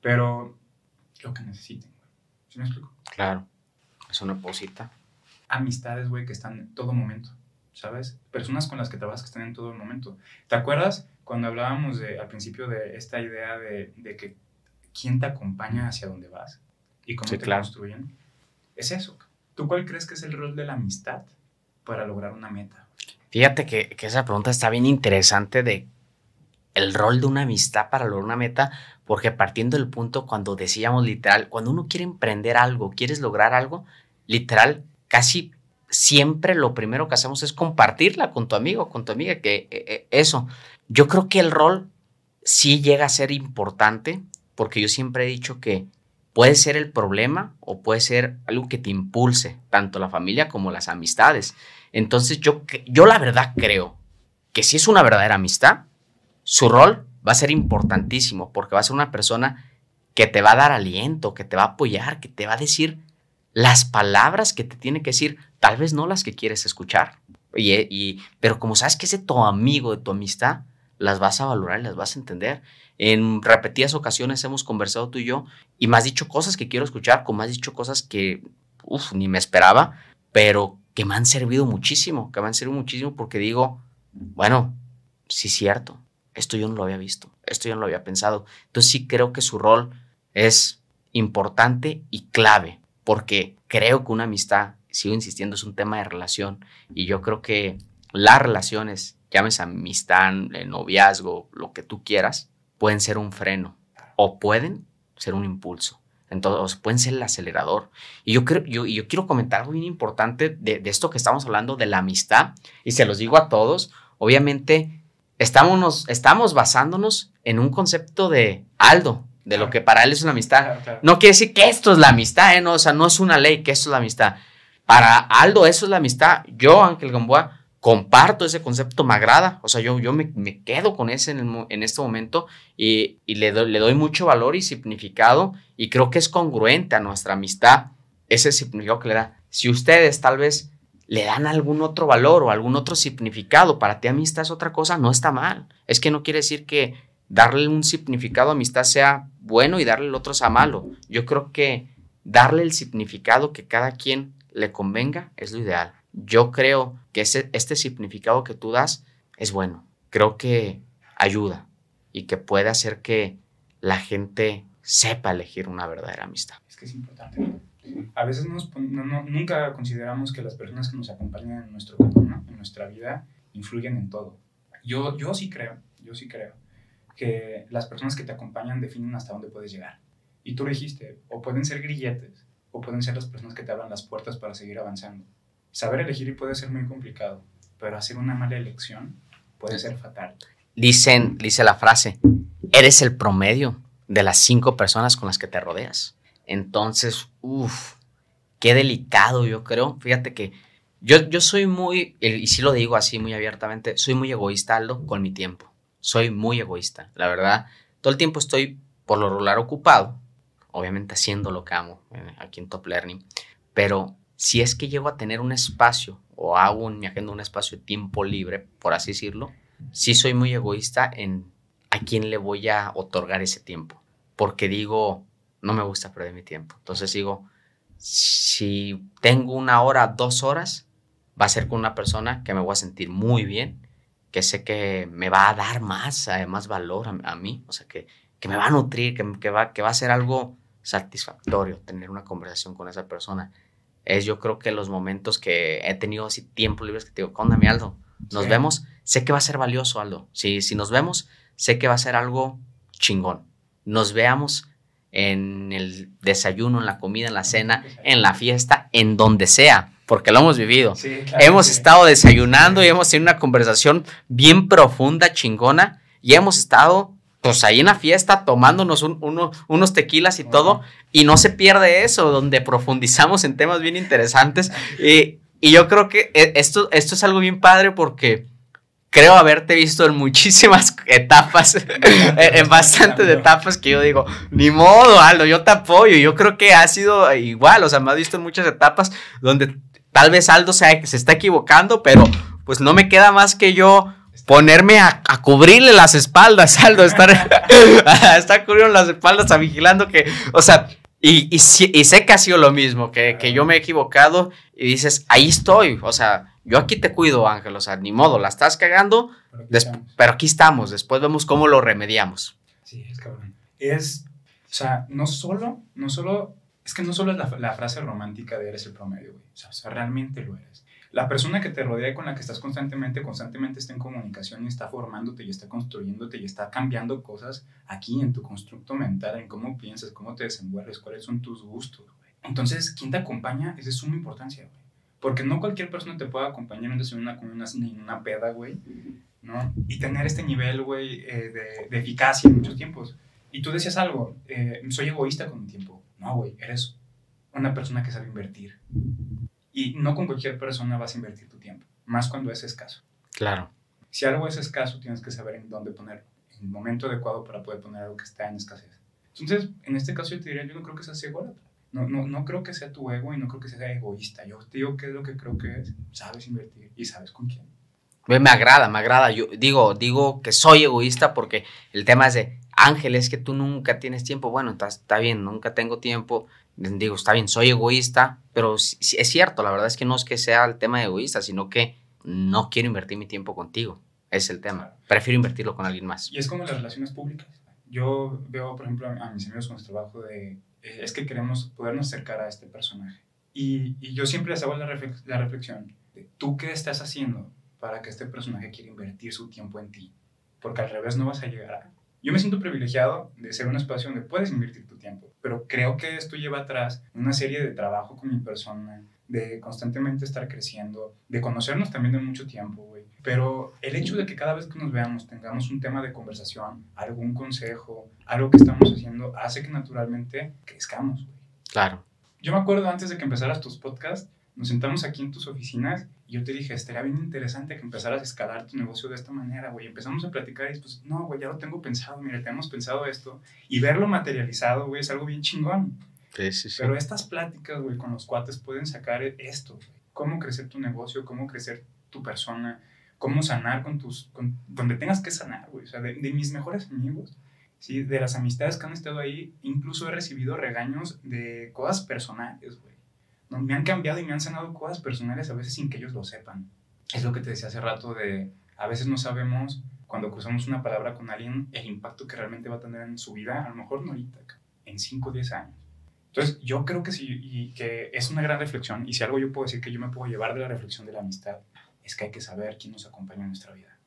Pero lo que necesiten, ¿Sí me explico? Claro, es una posita. Amistades, güey, que están en todo momento, ¿sabes? Personas con las que trabajas que están en todo el momento. ¿Te acuerdas cuando hablábamos de, al principio de esta idea de, de que quién te acompaña hacia dónde vas y cómo Sí, te claro. construyen? Es eso. ¿Tú cuál crees que es el rol de la amistad para lograr una meta? Fíjate que, que esa pregunta está bien interesante de el rol de una amistad para lograr una meta, porque partiendo del punto cuando decíamos literal, cuando uno quiere emprender algo, quieres lograr algo, literal, casi siempre lo primero que hacemos es compartirla con tu amigo, con tu amiga, que eh, eso. Yo creo que el rol sí llega a ser importante, porque yo siempre he dicho que puede ser el problema o puede ser algo que te impulse, tanto la familia como las amistades. Entonces yo, yo la verdad creo que si es una verdadera amistad, su rol va a ser importantísimo porque va a ser una persona que te va a dar aliento, que te va a apoyar, que te va a decir las palabras que te tiene que decir, tal vez no las que quieres escuchar. Y, y- pero como sabes que es de tu amigo, de tu amistad, las vas a valorar y las vas a entender. En repetidas ocasiones hemos conversado tú y yo y me has dicho cosas que quiero escuchar, como has dicho cosas que uf, ni me esperaba, pero que me han servido muchísimo, que me han servido muchísimo porque digo, bueno, sí cierto, esto yo no lo había visto, esto yo no lo había pensado. Entonces sí creo que su rol es importante y clave, porque creo que una amistad, sigo insistiendo, es un tema de relación y yo creo que las relaciones, llámese amistad, eh, noviazgo, lo que tú quieras, pueden ser un freno o pueden ser un impulso. Entonces, pueden ser el acelerador. Y yo, creo, yo, yo quiero comentar algo bien importante de, de esto que estamos hablando, de la amistad, y se los digo a todos, obviamente estamos, estamos basándonos en un concepto de Aldo, de lo que para él es una amistad. Claro, claro. No quiere decir que esto es la amistad, ¿eh? no, o sea, no es una ley que esto es la amistad. Para Aldo eso es la amistad. Yo, Ángel Gamboa, comparto ese concepto, me agrada. O sea, yo, yo me, me quedo con ese en, el en este momento y, y le, doy, le doy mucho valor y significado y creo que es congruente a nuestra amistad ese significado que le da. Si ustedes tal vez le dan algún otro valor o algún otro significado, para ti amistad es otra cosa, no está mal. Es que no quiere decir que darle un significado a amistad sea bueno y darle el otro sea malo. Yo creo que darle el significado que cada quien le convenga es lo ideal. Yo creo que ese, este significado que tú das es bueno. Creo que ayuda y que puede hacer que la gente sepa elegir una verdadera amistad. Es que es importante. A veces no- no- nunca consideramos que las personas que nos acompañan en nuestro camino, en nuestra vida, influyen en todo. Yo, yo sí creo, yo sí creo que las personas que te acompañan definen hasta dónde puedes llegar. Y tú lo o pueden ser grilletes, o pueden ser las personas que te abran las puertas para seguir avanzando. Saber elegir puede ser muy complicado, pero hacer una mala elección puede ser fatal. Dicen, dice la frase, eres el promedio de las cinco personas con las que te rodeas. Entonces, uff, qué delicado yo creo. Fíjate que yo, yo soy muy, y sí lo digo así muy abiertamente, soy muy egoísta, Aldo, con mi tiempo. Soy muy egoísta, la verdad. Todo el tiempo estoy, por lo regular, ocupado. obviamente haciendo lo que amo eh, aquí en Top Learning, pero si es que llego a tener un espacio o hago en mi agenda un espacio de tiempo libre, por así decirlo, sí soy muy egoísta en a quién le voy a otorgar ese tiempo, porque digo, no me gusta perder mi tiempo. Entonces digo, si tengo una hora, dos horas, va a ser con una persona que me voy a sentir muy bien, que sé que me va a dar más, más valor a, mí, o sea, que, que, me va a nutrir, que, va, que va a ser algo satisfactorio tener una conversación con esa persona. Es yo creo que los momentos que he tenido así tiempo libres que te digo, ¿cómo mi Aldo? Nos vemos, sé que va a ser valioso, Aldo. Si, si nos vemos, sé que va a ser algo chingón. Nos veamos en el desayuno, en la comida, en la cena, en la fiesta, en donde sea, porque lo hemos vivido. hemos estado desayunando y hemos tenido una conversación bien profunda, chingona, y hemos estado pues ahí en la fiesta tomándonos unos tequilas y todo, y no se pierde eso, donde profundizamos en temas bien interesantes. Y, y yo creo que e, esto, esto es algo bien padre porque creo haberte visto en muchísimas etapas, en bastantes etapas que yo digo, ni modo, Aldo, yo te apoyo. Yo creo que ha sido igual, o sea, me has visto en muchas etapas donde tal vez Aldo se, se está equivocando, pero pues no me queda más que yo ponerme a, cubrirle las espaldas, Aldo, estar, estar cubriendo las espaldas, a vigilando que, o sea, y, y, sé que ha sido lo mismo, que, que yo me he equivocado y dices, ahí estoy, o sea, yo aquí te cuido, Ángel, o sea, ni modo, la estás cagando, pero aquí, estamos, después vemos cómo lo remediamos. Sí, es cabrón. Es, o sea, no solo, no solo, es que no solo es la, frase romántica de eres el promedio, güey, o sea, realmente lo eres. La persona que te rodea y con la que estás constantemente, constantemente está en comunicación y está formándote y está construyéndote y está cambiando cosas aquí en tu constructo mental, en cómo piensas, cómo te desenvuelves, cuáles son tus gustos. Entonces, ¿quién te acompaña? Es de suma importancia, güey. Porque no cualquier persona te puede acompañar en una, una, una peda, güey, ¿no? Y tener este nivel, güey, eh, de, de, eficacia en muchos tiempos. Y tú decías algo, eh, soy egoísta con mi tiempo. No, güey, eres una persona que sabe invertir. Y no con cualquier persona vas a invertir tu tiempo, más cuando es escaso. Claro. Si algo es escaso, tienes que saber en dónde ponerlo, en el momento adecuado para poder poner algo que está en escasez. Entonces, en este caso yo te diría, yo no creo que seas ególatra. No, no, no creo que sea tu ego y no creo que sea egoísta. Yo te digo qué es lo que creo que es. Sabes invertir y sabes con quién. Me agrada, me agrada. Yo digo, digo que soy egoísta porque el tema es de, Ángel, es que tú nunca tienes tiempo. Bueno, está, está bien, nunca tengo tiempo. Digo, está bien, soy egoísta, pero es cierto, la verdad es que no es que sea el tema de egoísta, sino que no quiero invertir mi tiempo contigo. Es el tema. Prefiero invertirlo con alguien más. Y es como las relaciones públicas. Yo veo, por ejemplo, a mis amigos con su trabajo de eh, es que queremos podernos acercar a este personaje. Y, y yo siempre les hago la, la reflexión de tú qué estás haciendo para que este personaje quiera invertir su tiempo en ti. Porque al revés no vas a llegar a... Yo me siento privilegiado de ser un espacio donde puedes invertir tu tiempo, pero creo que esto lleva atrás una serie de trabajo con mi persona, de constantemente estar creciendo, de conocernos también de mucho tiempo, güey. Pero el hecho de que cada vez que nos veamos tengamos un tema de conversación, algún consejo, algo que estamos haciendo, hace que naturalmente crezcamos, güey. Claro. Yo me acuerdo antes de que empezaras tus podcasts, nos sentamos aquí en tus oficinas y yo te dije, estaría bien interesante que empezaras a escalar tu negocio de esta manera, güey. Empezamos a platicar y pues, no, güey, ya lo tengo pensado, mira, tenemos pensado esto. Y verlo materializado, güey, es algo bien chingón. Sí, sí, sí. Pero estas pláticas, güey, con los cuates pueden sacar esto, Cómo crecer tu negocio, cómo crecer tu persona, cómo sanar con tus, con, donde tengas que sanar, güey. O sea, de, mis mejores amigos, ¿sí? De las amistades que han estado ahí, incluso he recibido regaños de cosas personales, güey. Me han cambiado y me han sanado cosas personales a veces sin que ellos lo sepan. Es lo que te decía hace rato de, a veces no sabemos cuando cruzamos una palabra con alguien el impacto que realmente va a tener en su vida, a lo mejor no ahorita, en 5 o 10 años. Entonces, yo creo que sí, y que es una gran reflexión, y si algo yo puedo decir que yo me puedo llevar de la reflexión de la amistad, es que hay que saber quién nos acompaña en nuestra vida.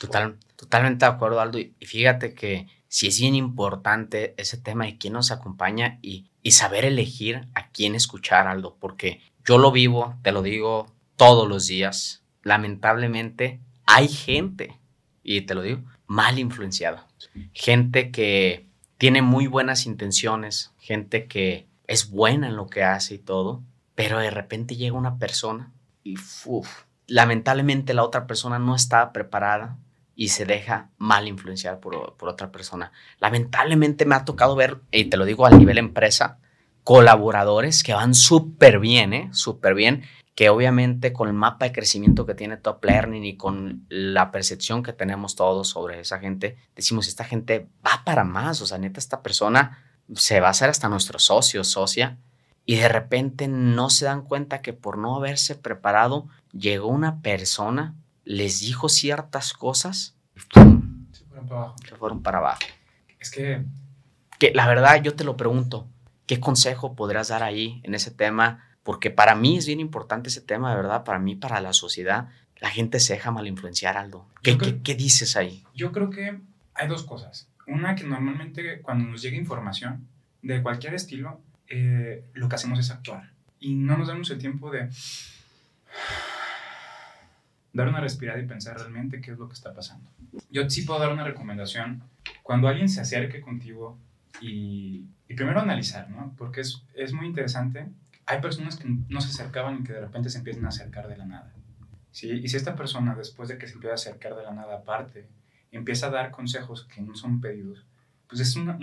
Total, totalmente de acuerdo, Aldo. Y fíjate que sí es bien importante ese tema de quién nos acompaña y, y saber elegir a quién escuchar, Aldo, porque yo lo vivo, te lo digo todos los días. Lamentablemente hay gente, y te lo digo, mal influenciada. Gente que tiene muy buenas intenciones, gente que es buena en lo que hace y todo, pero de repente llega una persona y uf, lamentablemente la otra persona no estaba preparada y se deja mal influenciar por, por otra persona. Lamentablemente me ha tocado ver, y te lo digo a nivel empresa, colaboradores que van súper bien, ¿eh? Súper bien, que obviamente con el mapa de crecimiento que tiene Top Learning y con la percepción que tenemos todos sobre esa gente, decimos, esta gente va para más, o sea, neta, esta persona se va a hacer hasta nuestro socio, socia, y de repente no se dan cuenta que por no haberse preparado, llegó una persona les dijo ciertas cosas y Se fueron para abajo. Se fueron para abajo. Es que... que... La verdad, yo te lo pregunto, ¿qué consejo podrás dar ahí en ese tema? Porque para mí es bien importante ese tema, de verdad, para mí, para la sociedad. La gente se deja mal influenciar, Aldo. ¿Qué, ¿qué, dices ahí? Yo creo que hay dos cosas. Una que normalmente cuando nos llega información de cualquier estilo, eh, lo que hacemos es actuar. Y no nos damos el tiempo de dar una respirada y pensar realmente qué es lo que está pasando. Yo sí puedo dar una recomendación. Cuando alguien se acerque contigo y, y primero analizar, ¿no? Porque es, es, muy interesante. Hay personas que no se acercaban y que de repente se empiezan a acercar de la nada. ¿sí? Y si esta persona, después de que se empieza a acercar de la nada aparte, empieza a dar consejos que no son pedidos, pues es una,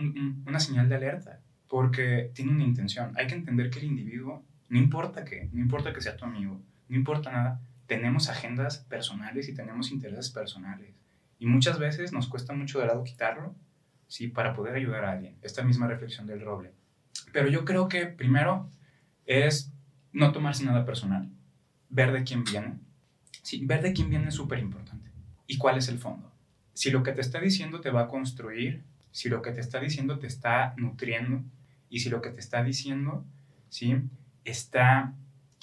una señal de alerta, porque tiene una intención. Hay que entender que el individuo, no importa que, no importa que sea tu amigo, no importa nada, tenemos agendas personales y tenemos intereses personales. Y muchas veces nos cuesta mucho de lado quitarlo, ¿sí? Para poder ayudar a alguien. Esta misma reflexión del roble. Pero yo creo que primero es no tomarse nada personal, ver de quién viene. Ver de quién viene es súper importante. ¿Y cuál es el fondo? Si lo que te está diciendo te va a construir, si lo que te está diciendo te está nutriendo, y si lo que te está diciendo, ¿sí? Está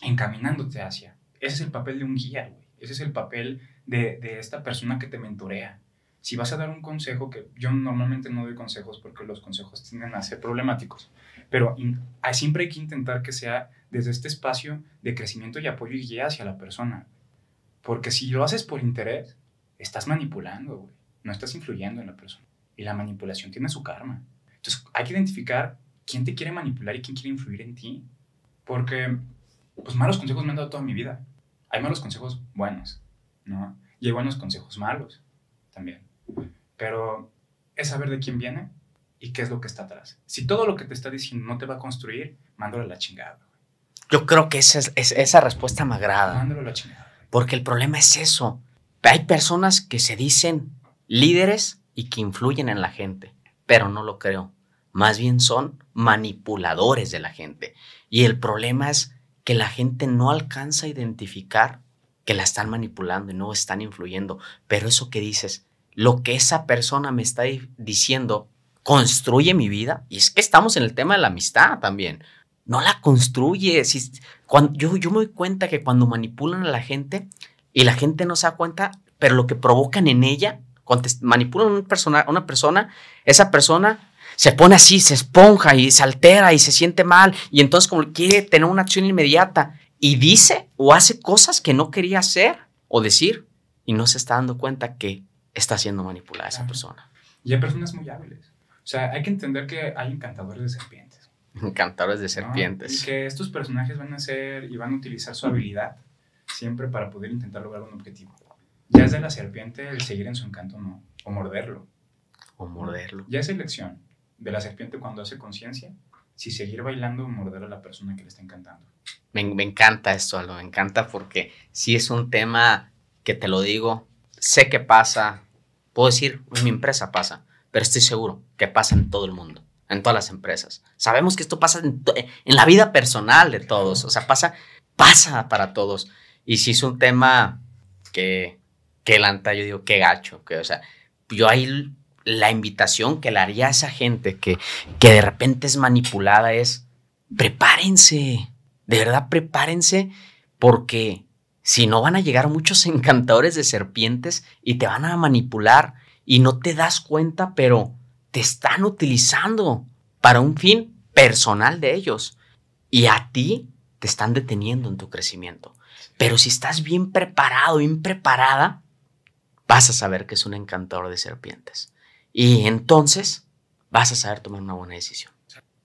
encaminándote hacia ese es el papel de un guía, güey. Ese es el papel de, de, esta persona que te mentorea. Si vas a dar un consejo, que yo normalmente no doy consejos porque los consejos tienden a ser problemáticos, pero siempre hay que intentar que sea desde este espacio de crecimiento y apoyo y guía hacia la persona. Porque si lo haces por interés, estás manipulando, güey. No estás influyendo en la persona. Y la manipulación tiene su karma. Entonces hay que identificar quién te quiere manipular y quién quiere influir en ti. Porque, pues malos consejos me han dado toda mi vida hay malos consejos buenos, ¿no? Y hay buenos consejos malos también. Pero es saber de quién viene y qué es lo que está atrás. Si todo lo que te está diciendo no te va a construir, mándalo a la chingada. Yo creo que esa, es, esa respuesta me agrada. Mándalo a la chingada. Porque el problema es eso. Hay personas que se dicen líderes y que influyen en la gente, pero no lo creo. Más bien son manipuladores de la gente. Y el problema es que la gente no alcanza a identificar que la están manipulando y no están influyendo. Pero eso que dices, lo que esa persona me está diciendo, construye mi vida. Y es que estamos en el tema de la amistad también. No la construye. Si, yo me doy cuenta que cuando manipulan a la gente y la gente no se da cuenta, pero lo que provocan en ella, cuando manipulan a una persona, una persona esa persona se pone así, se esponja y se altera y se siente mal y entonces como quiere tener una acción inmediata y dice o hace cosas que no quería hacer o decir y no se está dando cuenta que está siendo manipulada esa persona. Y hay personas muy hábiles. O sea, hay que entender que hay encantadores de serpientes. Encantadores de serpientes. Y que estos personajes van a ser y van a utilizar su habilidad siempre para poder intentar lograr un objetivo. Ya es de la serpiente el seguir en su encanto no, o morderlo. O morderlo. Ya es elección de la serpiente cuando hace conciencia, si seguir bailando o morder a la persona que le está encantando. Me, encanta esto, Aldo, me encanta porque si es un tema que te lo digo, sé que pasa, puedo decir, en mi empresa pasa, pero estoy seguro que pasa en todo el mundo, en todas las empresas. Sabemos que esto pasa en, la vida personal de todos, o sea, pasa, pasa para todos. Y si es un tema que, que lanta, yo digo, qué gacho, que, o sea, yo ahí la invitación que le haría a esa gente que, que de repente es manipulada es, prepárense, de verdad prepárense, porque si no van a llegar muchos encantadores de serpientes y te van a manipular y no te das cuenta, pero te están utilizando para un fin personal de ellos y a ti te están deteniendo en tu crecimiento. Pero si estás bien preparado, bien preparada, vas a saber que es un encantador de serpientes. Y entonces vas a saber tomar una buena decisión.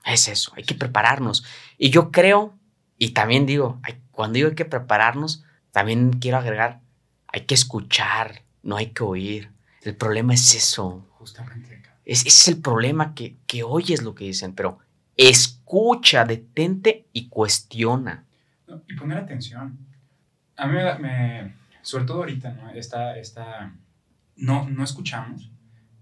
Es eso, hay que prepararnos. Y yo creo, y también digo, cuando digo hay que prepararnos, también quiero agregar, hay que escuchar, no hay que oír. El problema es eso. Justamente. Es, ese es el problema que, que oyes lo que dicen, pero escucha, detente y cuestiona. No, y poner atención. A mí me, me sobre todo ahorita, ¿no? Esta, esta, no, no escuchamos,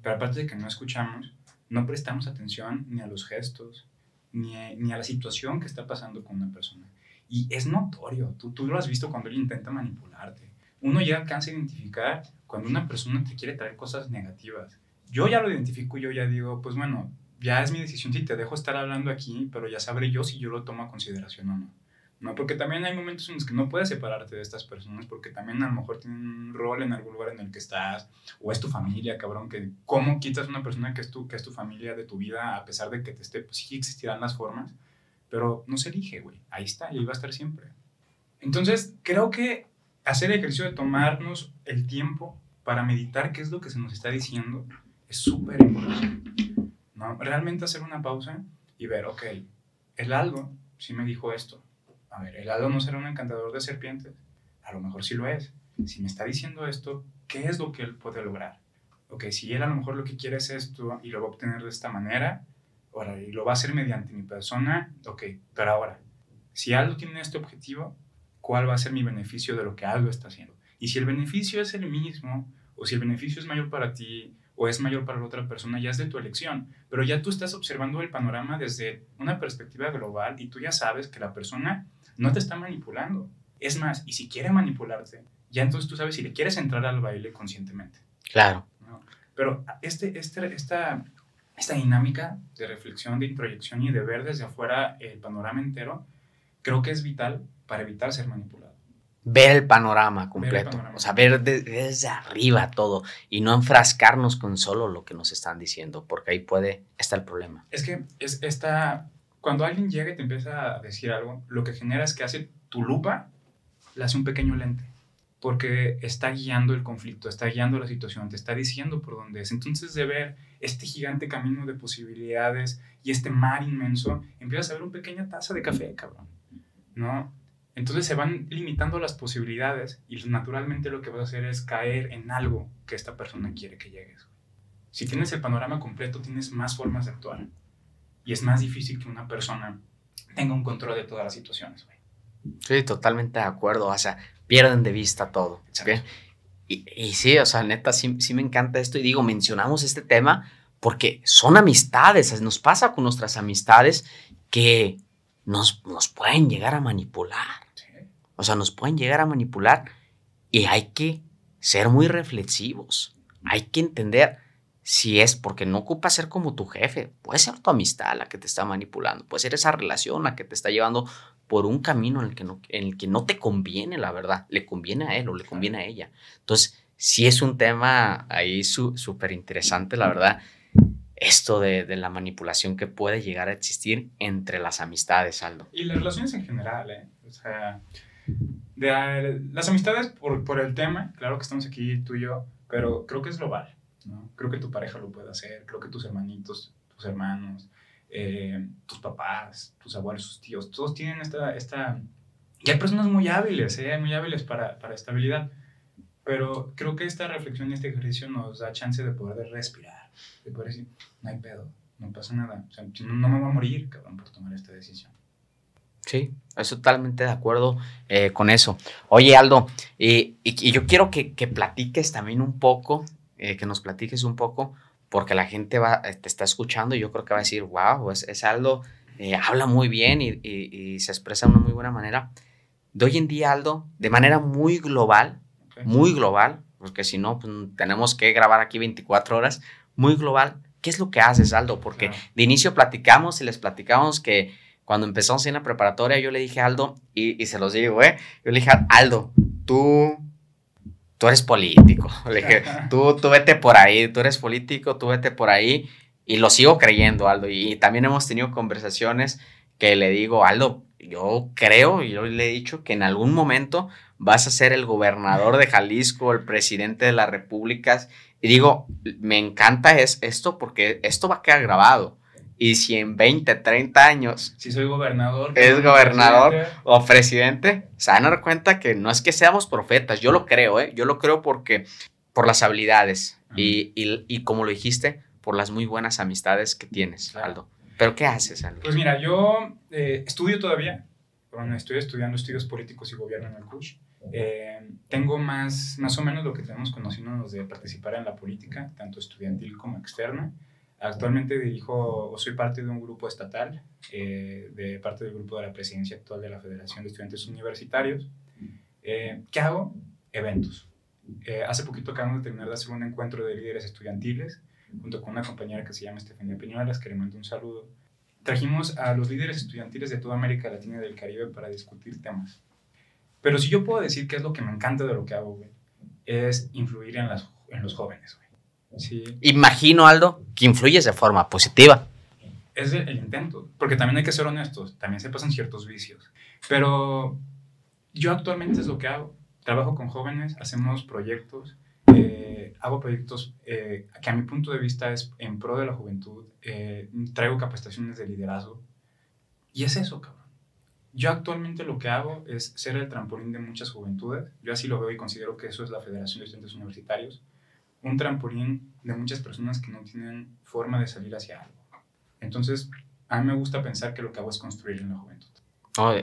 pero aparte de que no escuchamos, no prestamos atención ni a los gestos, ni a, ni a la situación que está pasando con una persona. Y es notorio, tú, tú lo has visto cuando él intenta manipularte. Uno ya alcanza a identificar cuando una persona te quiere traer cosas negativas. Yo ya lo identifico, yo ya digo, pues bueno, ya es mi decisión si te dejo estar hablando aquí, pero ya sabré yo si yo lo tomo a consideración o no. ¿No? Porque también hay momentos en los que no puedes separarte de estas personas porque también a lo mejor tienen un rol en algún lugar en el que estás o es tu familia, cabrón, que cómo quitas una persona que es tu, que es tu familia de tu vida a pesar de que te esté, pues sí existirán las formas, pero no se elige, güey, ahí está y ahí va a estar siempre. Entonces, creo que hacer el ejercicio de tomarnos el tiempo para meditar qué es lo que se nos está diciendo es súper importante. ¿no? Realmente hacer una pausa y ver, ok, el algo sí me dijo esto, a ver, el hado no será un encantador de serpientes. A lo mejor sí lo es. Si me está diciendo esto, ¿qué es lo que él puede lograr? Ok, si él a lo mejor lo que quiere es esto y lo va a obtener de esta manera, ahora, y lo va a hacer mediante mi persona, ok, pero ahora, si algo tiene este objetivo, ¿cuál va a ser mi beneficio de lo que algo está haciendo? Y si el beneficio es el mismo, o si el beneficio es mayor para ti, o es mayor para la otra persona, ya es de tu elección. Pero ya tú estás observando el panorama desde una perspectiva global y tú ya sabes que la persona no te está manipulando. Es más, y si quiere manipularte, ya entonces tú sabes si le quieres entrar al baile conscientemente. Claro. ¿no? Pero este, este, esta, esta dinámica de reflexión, de introyección y de ver desde afuera el panorama entero, creo que es vital para evitar ser manipulado. Ver el panorama completo, Ver el panorama. o sea, ver de- desde arriba todo y no enfrascarnos con solo lo que nos están diciendo, porque ahí puede estar el problema. Es que es esta, cuando alguien llega y te empieza a decir algo, lo que genera es que hace tu lupa, le hace un pequeño lente, porque está guiando el conflicto, está guiando la situación, te está diciendo por dónde es. Entonces de ver este gigante camino de posibilidades y este mar inmenso, empiezas a ver una pequeña taza de café, cabrón, ¿no? Entonces se van limitando las posibilidades y naturalmente lo que vas a hacer es caer en algo que esta persona quiere que llegues. Si tienes el panorama completo, tienes más formas de actuar. Y es más difícil que una persona tenga un control de todas las situaciones, güey. Sí, totalmente de acuerdo, o sea, pierden de vista todo. Y, y sí, o sea, neta, sí, sí me encanta esto y digo, mencionamos este tema porque son amistades, nos pasa con nuestras amistades que nos, nos pueden llegar a manipular. Sí. O sea, nos pueden llegar a manipular y hay que ser muy reflexivos. Hay que entender si es porque no ocupa ser como tu jefe. Puede ser tu amistad la que te está manipulando. Puede ser esa relación la que te está llevando por un camino en el que no, en el que no te conviene, la verdad. Le conviene a él o le conviene a ella. Entonces, sí es un tema ahí su- súper interesante, la verdad. Esto de, de la manipulación que puede llegar a existir entre las amistades, Aldo. Y las relaciones en general, ¿eh? O sea, de, las amistades por, por el tema, claro que estamos aquí tú y yo, pero creo que es global, ¿no? Creo que tu pareja lo puede hacer, creo que tus hermanitos, tus hermanos, eh, tus papás, tus abuelos, tus tíos, todos tienen esta... esta... Y hay personas muy hábiles, ¿eh? Muy hábiles para, para esta habilidad. Pero creo que esta reflexión y este ejercicio nos da chance de poder respirar, de poder decir, no hay pedo, no pasa nada. O sea, no, me voy a morir, cabrón, por tomar esta decisión. Sí, estoy totalmente de acuerdo eh, con eso. Oye, Aldo, y, y- y yo quiero que, que platiques también un poco, eh, que nos platiques un poco, porque la gente va, eh, te está escuchando y yo creo que va a decir, wow, es, es Aldo, eh, habla muy bien y, y- y se expresa de una muy buena manera. De hoy en día, Aldo, de manera muy global, muy global, porque si no, pues, tenemos que grabar aquí 24 horas, muy global. ¿Qué es lo que haces, Aldo? Porque Claro. de inicio platicamos y les platicamos que cuando empezamos en la preparatoria, yo le dije a Aldo, y, y se los digo, ¿eh? Yo le dije, Aldo, tú, tú eres político. Le dije, tú, tú vete por ahí, tú eres político, tú vete por ahí. Y lo sigo creyendo, Aldo. Y, también hemos tenido conversaciones que le digo, Aldo, yo creo, y yo le he dicho que en algún momento vas a ser el gobernador de Jalisco, el presidente de las repúblicas. Y digo, me encanta es esto porque esto va a quedar grabado. Y si en 20, 30 años Si soy gobernador. Es gobernador. presidente, o presidente, se van a dar cuenta que no es que seamos profetas, yo lo creo, ¿eh? Yo lo creo porque por las habilidades, Y, y, y, como lo dijiste, por las muy buenas amistades que tienes, Aldo. ¿Pero qué haces, Aldo? Pues mira, yo eh, estudio todavía. Bueno, estoy estudiando estudios políticos y gobierno en el CUSH. Eh, tengo más, más o menos lo que tenemos conociéndonos de participar en la política, tanto estudiantil como externa. Actualmente dirijo o soy parte de un grupo estatal, eh, de parte del grupo de la presidencia actual de la Federación de Estudiantes Universitarios. Eh, ¿Qué hago? Eventos. Eh, hace poquito acabamos de terminar de hacer un encuentro de líderes estudiantiles junto con una compañera que se llama Estefanía Piñuelas, que le mando un saludo. Trajimos a los líderes estudiantiles de toda América Latina y del Caribe para discutir temas. Pero si yo puedo decir qué es lo que me encanta de lo que hago, güey, es influir en, en los jóvenes, güey. Sí. Imagino, Aldo, que influyes de forma positiva. Es el, el, intento, porque también hay que ser honestos, también se pasan ciertos vicios. Pero yo actualmente es lo que hago. Trabajo con jóvenes, hacemos proyectos, eh, hago proyectos eh, que a mi punto de vista es en pro de la juventud, eh, traigo capacitaciones de liderazgo. Y es eso, cabrón. Yo actualmente lo que hago es ser el trampolín de muchas juventudes. Yo así lo veo y considero que eso es la Federación de Estudiantes Universitarios un trampolín de muchas personas que no tienen forma de salir hacia algo. Entonces, a mí me gusta pensar que lo que hago es construir en la juventud.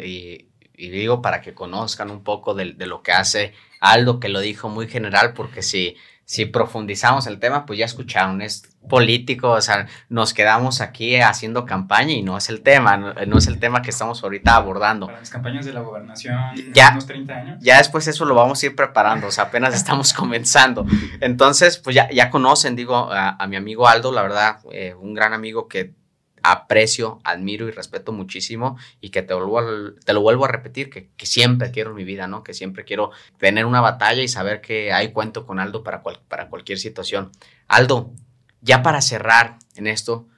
Y, y, digo para que conozcan un poco de, de, lo que hace Aldo, que lo dijo muy general, porque si si profundizamos el tema, pues ya escucharon, es político, o sea, nos quedamos aquí haciendo campaña y no es el tema, no, es el tema que estamos ahorita abordando. Para las campañas de la gobernación, ya, unos 30 años. Ya después eso lo vamos a ir preparando, o sea, apenas estamos comenzando. Entonces, pues ya, ya conocen, digo, a, a mi amigo Aldo, la verdad, eh, un gran amigo que aprecio, admiro y respeto muchísimo y que te, vuelvo te lo vuelvo a repetir, que, que, siempre quiero en mi vida, ¿no? Que siempre quiero tener una batalla y saber que hay cuento con Aldo para, cual, para cualquier situación. Aldo, ya para cerrar en esto,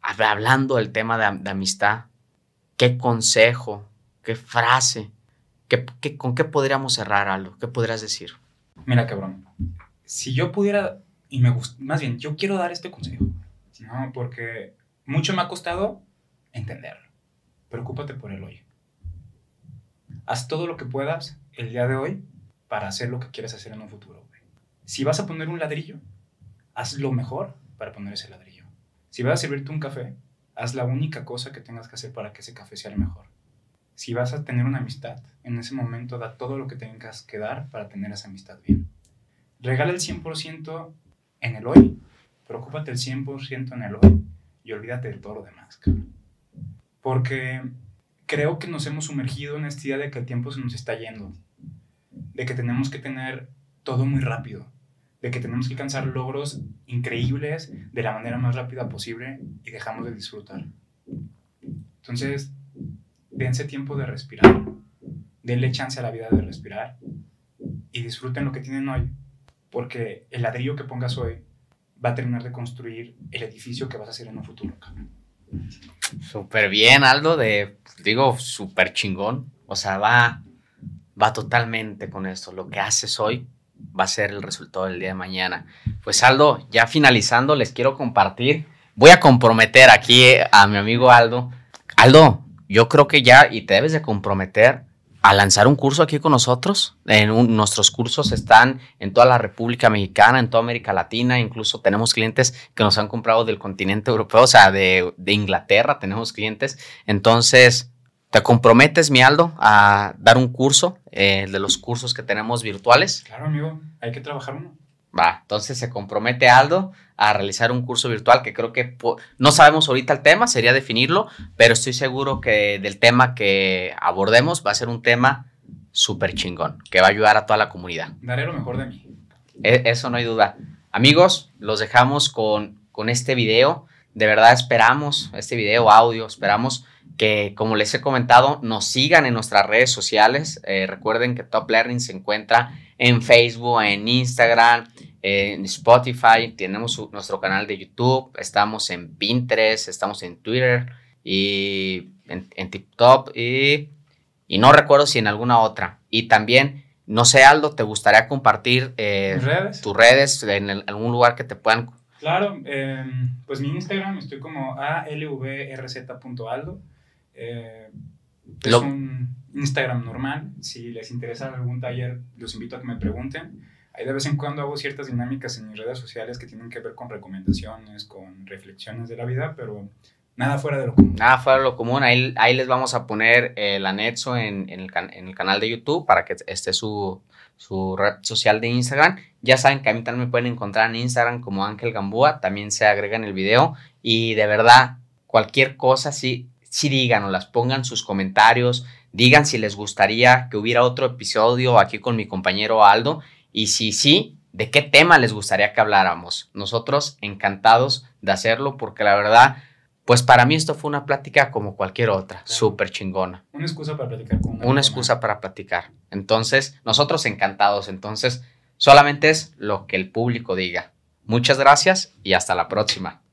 hablando del tema de, de amistad, ¿qué consejo, qué frase, qué, qué, con qué podríamos cerrar, Aldo? ¿Qué podrías decir? Mira, cabrón, si yo pudiera, y me gusta, más bien, yo quiero dar este consejo, ¿no? Porque mucho me ha costado entenderlo. Preocúpate por el hoy. Haz todo lo que puedas el día de hoy para hacer lo que quieres hacer en un futuro. Si vas a poner un ladrillo, haz lo mejor para poner ese ladrillo. Si vas a servirte un café, haz la única cosa que tengas que hacer para que ese café sea el mejor. Si vas a tener una amistad, en ese momento da todo lo que tengas que dar para tener esa amistad bien. Regala el 100% en el hoy, preocúpate el 100% en el hoy y olvídate de todo lo demás. Porque creo que nos hemos sumergido en esta idea de que el tiempo se nos está yendo, de que tenemos que tener todo muy rápido, de que tenemos que alcanzar logros increíbles de la manera más rápida posible y dejamos de disfrutar. Entonces, dense tiempo de respirar, denle chance a la vida de respirar y disfruten lo que tienen hoy, porque el ladrillo que pongas hoy va a terminar de construir el edificio que vas a hacer en un futuro. Súper bien, Aldo, de, digo, súper chingón. O sea, va, va totalmente con esto. Lo que haces hoy va a ser el resultado del día de mañana. Pues Aldo, ya finalizando, les quiero compartir. Voy a comprometer aquí a mi amigo Aldo. Aldo, yo creo que ya, y te debes de comprometer a lanzar un curso aquí con nosotros. En un, nuestros cursos están en toda la República Mexicana, en toda América Latina, incluso tenemos clientes que nos han comprado del continente europeo, o sea, de, de Inglaterra tenemos clientes. Entonces, ¿te comprometes, mi Aldo, a dar un curso eh, de los cursos que tenemos virtuales? Claro, amigo, hay que trabajar uno. Va, entonces se compromete Aldo a realizar un curso virtual que creo que no sabemos ahorita el tema, sería definirlo, pero estoy seguro que del tema que abordemos va a ser un tema súper chingón, que va a ayudar a toda la comunidad. Daré lo mejor de mí. E eso no hay duda. Amigos, los dejamos con, con este video. De verdad esperamos este video, audio, esperamos que, como les he comentado, nos sigan en nuestras redes sociales. Eh, recuerden que Top Learning se encuentra en Facebook, en Instagram, en Spotify, tenemos su, nuestro canal de YouTube, estamos en Pinterest, estamos en Twitter y en, en TikTok y, y, no recuerdo si en alguna otra. Y también, no sé, Aldo, ¿te gustaría compartir eh, redes? tus redes en el, algún lugar que te puedan... Claro, eh, pues mi Instagram estoy como alvrz.aldo. Eh, es Lo... un Instagram normal. Si les interesa algún taller, los invito a que me pregunten. Ahí de vez en cuando hago ciertas dinámicas en mis redes sociales que tienen que ver con recomendaciones, con reflexiones de la vida, pero nada fuera de lo común. Nada fuera de lo común. Ahí, ahí les vamos a poner el anexo en, el, en el canal de YouTube para que esté su, su red social de Instagram. Ya saben que a mí también me pueden encontrar en Instagram como Ángel Gambúa. También se agrega en el video. Y de verdad, cualquier cosa, sí, sí digan o las pongan sus comentarios. Digan si les gustaría que hubiera otro episodio aquí con mi compañero Aldo. Y si sí, ¿de qué tema les gustaría que habláramos? Nosotros encantados de hacerlo porque la verdad, pues para mí esto fue una plática como cualquier otra, súper chingona. Una excusa para platicar con una, una excusa para platicar. Entonces, nosotros encantados. Entonces, solamente es lo que el público diga. Muchas gracias y hasta la próxima.